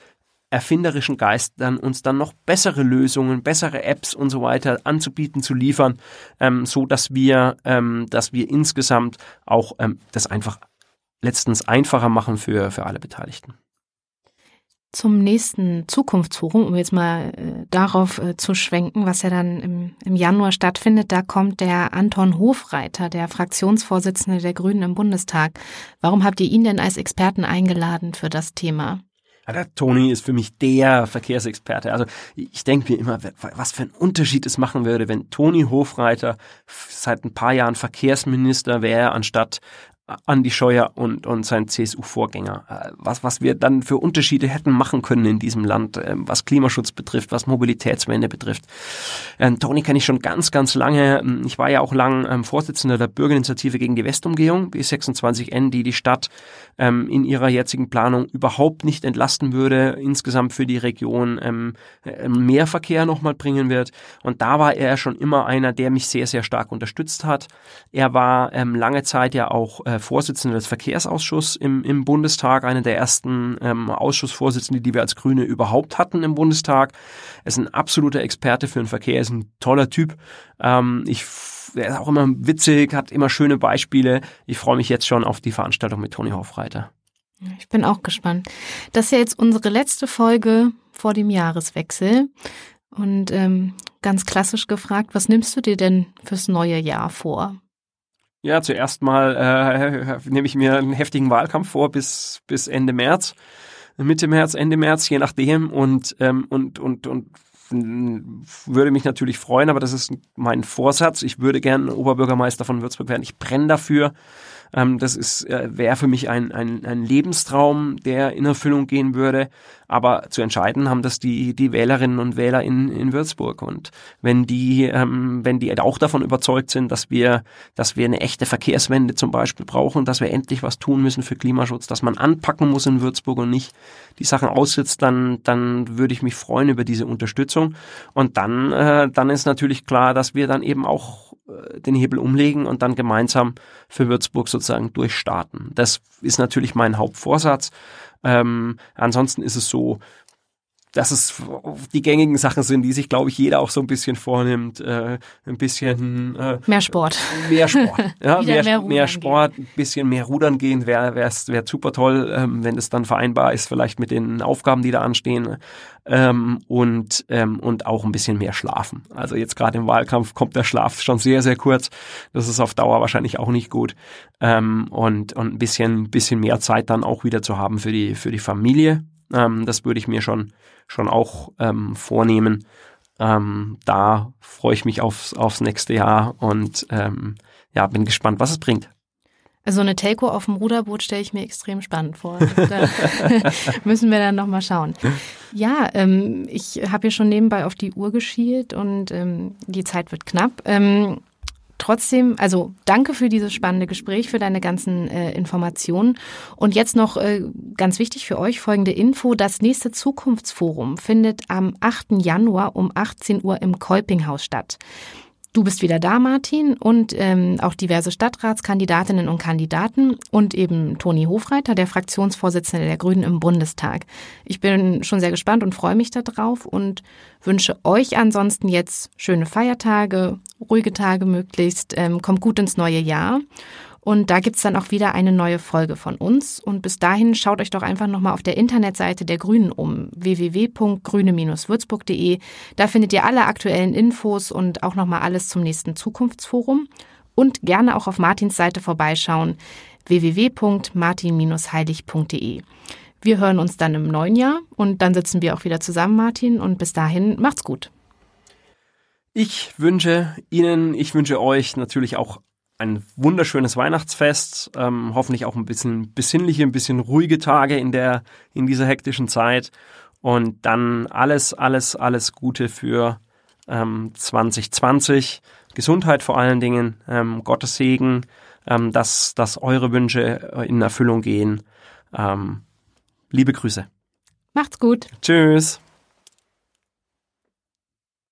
erfinderischen Geistern uns dann noch bessere Lösungen, bessere Apps und so weiter anzubieten, zu liefern, ähm, so dass wir, ähm, dass wir insgesamt auch ähm, das einfach letztens einfacher machen für, für alle Beteiligten zum nächsten Zukunftsforum, um jetzt mal äh, darauf äh, zu schwenken, was ja dann im, im Januar stattfindet. Da kommt der Anton Hofreiter, der Fraktionsvorsitzende der Grünen im Bundestag. Warum habt ihr ihn denn als Experten eingeladen für das Thema? Ja, der Toni ist für mich der Verkehrsexperte. Also ich denke mir immer, was für einen Unterschied es machen würde, wenn Toni Hofreiter seit ein paar Jahren Verkehrsminister wäre, anstatt Andi Scheuer und, und sein CSU-Vorgänger. Äh, was, was wir dann für Unterschiede hätten machen können in diesem Land, ähm, was Klimaschutz betrifft, was Mobilitätswende betrifft. Ähm, Toni kenne ich schon ganz, ganz lange. Ähm, ich war ja auch lang ähm, Vorsitzender der Bürgerinitiative gegen die Westumgehung, B26N, die die Stadt in ihrer jetzigen Planung überhaupt nicht entlasten würde, insgesamt für die Region äh, mehr Verkehr nochmal bringen wird. Und da war er schon immer einer, der mich sehr, sehr stark unterstützt hat. Er war lange Zeit ja auch äh, Vorsitzender des Verkehrsausschusses im, im Bundestag, einer der ersten ähm, Ausschussvorsitzenden, die wir als Grüne überhaupt hatten im Bundestag. Er ist ein absoluter Experte für den Verkehr, ist ein toller Typ. Ähm, ich er ist auch immer witzig, hat immer schöne Beispiele. Ich freue mich jetzt schon auf die Veranstaltung mit Toni Hofreiter. Ich bin auch gespannt. Das ist ja jetzt unsere letzte Folge vor dem Jahreswechsel. Und ähm, ganz klassisch gefragt, was nimmst du dir denn fürs neue Jahr vor? Ja, zuerst mal äh, nehme ich mir einen heftigen Wahlkampf vor bis, bis Ende März. Mitte März, Ende März, je nachdem. Und, ähm, und, und, und würde mich natürlich freuen, aber das ist mein Vorsatz. Ich würde gern Oberbürgermeister von Würzburg werden. Ich brenne dafür. Ähm, das ist äh, wäre für mich ein, ein, ein Lebenstraum, der in Erfüllung gehen würde. Aber zu entscheiden haben das die, die Wählerinnen und Wähler in, in Würzburg. Und wenn die, ähm, wenn die auch davon überzeugt sind, dass wir, dass wir eine echte Verkehrswende zum Beispiel brauchen, dass wir endlich was tun müssen für Klimaschutz, dass man anpacken muss in Würzburg und nicht die Sachen aussitzt, dann, dann würde ich mich freuen über diese Unterstützung. Und dann, äh, dann ist natürlich klar, dass wir dann eben auch äh, den Hebel umlegen und dann gemeinsam für Würzburg sozusagen durchstarten. Das ist natürlich mein Hauptvorsatz. Ähm, ansonsten ist es so, dass es die gängigen Sachen sind, die sich, glaube ich, jeder auch so ein bisschen vornimmt. Äh, ein bisschen äh, mehr Sport. Mehr Sport. Ja, mehr, mehr, mehr, Sport, gehen. ein bisschen mehr Rudern gehen wäre wäre wär super toll, ähm, wenn es dann vereinbar ist, vielleicht mit den Aufgaben, die da anstehen. Ähm, und, ähm, und auch ein bisschen mehr schlafen. Also jetzt gerade im Wahlkampf kommt der Schlaf schon sehr, sehr kurz. Das ist auf Dauer wahrscheinlich auch nicht gut. Ähm, und, und ein bisschen, bisschen mehr Zeit dann auch wieder zu haben für die, für die Familie. Ähm, das würde ich mir schon schon auch ähm, vornehmen. Ähm, da freue ich mich aufs, aufs nächste Jahr und ähm, ja, bin gespannt, was es bringt. Also eine Telco auf dem Ruderboot stelle ich mir extrem spannend vor. Da müssen wir dann nochmal schauen. Ja, ähm, ich habe hier schon nebenbei auf die Uhr geschielt und ähm, die Zeit wird knapp. Ähm, trotzdem, also danke für dieses spannende Gespräch, für deine ganzen äh, Informationen. Und jetzt noch äh, ganz wichtig für euch folgende Info. Das nächste Zukunftsforum findet am 8. Januar um 18 Uhr im Kolpinghaus statt. Du bist wieder da, Martin, und ähm, auch diverse Stadtratskandidatinnen und Kandidaten und eben Toni Hofreiter, der Fraktionsvorsitzende der Grünen im Bundestag. Ich bin schon sehr gespannt und freue mich darauf und wünsche euch ansonsten jetzt schöne Feiertage, ruhige Tage möglichst, ähm, kommt gut ins neue Jahr und da gibt's dann auch wieder eine neue Folge von uns. Und bis dahin schaut euch doch einfach nochmal auf der Internetseite der Grünen um, www.grüne-würzburg.de. Da findet ihr alle aktuellen Infos und auch nochmal alles zum nächsten Zukunftsforum. Und gerne auch auf Martins Seite vorbeischauen, www.martin-heilig.de. Wir hören uns dann im neuen Jahr und dann sitzen wir auch wieder zusammen, Martin. Und bis dahin macht's gut. Ich wünsche Ihnen, ich wünsche euch natürlich auch ein wunderschönes Weihnachtsfest, ähm, hoffentlich auch ein bisschen besinnliche, ein bisschen ruhige Tage in der in dieser hektischen Zeit und dann alles, alles, alles Gute für ähm, 2020, Gesundheit vor allen Dingen, ähm, Gottes Segen, ähm, dass dass eure Wünsche in Erfüllung gehen. Ähm, liebe Grüße. Macht's gut. Tschüss.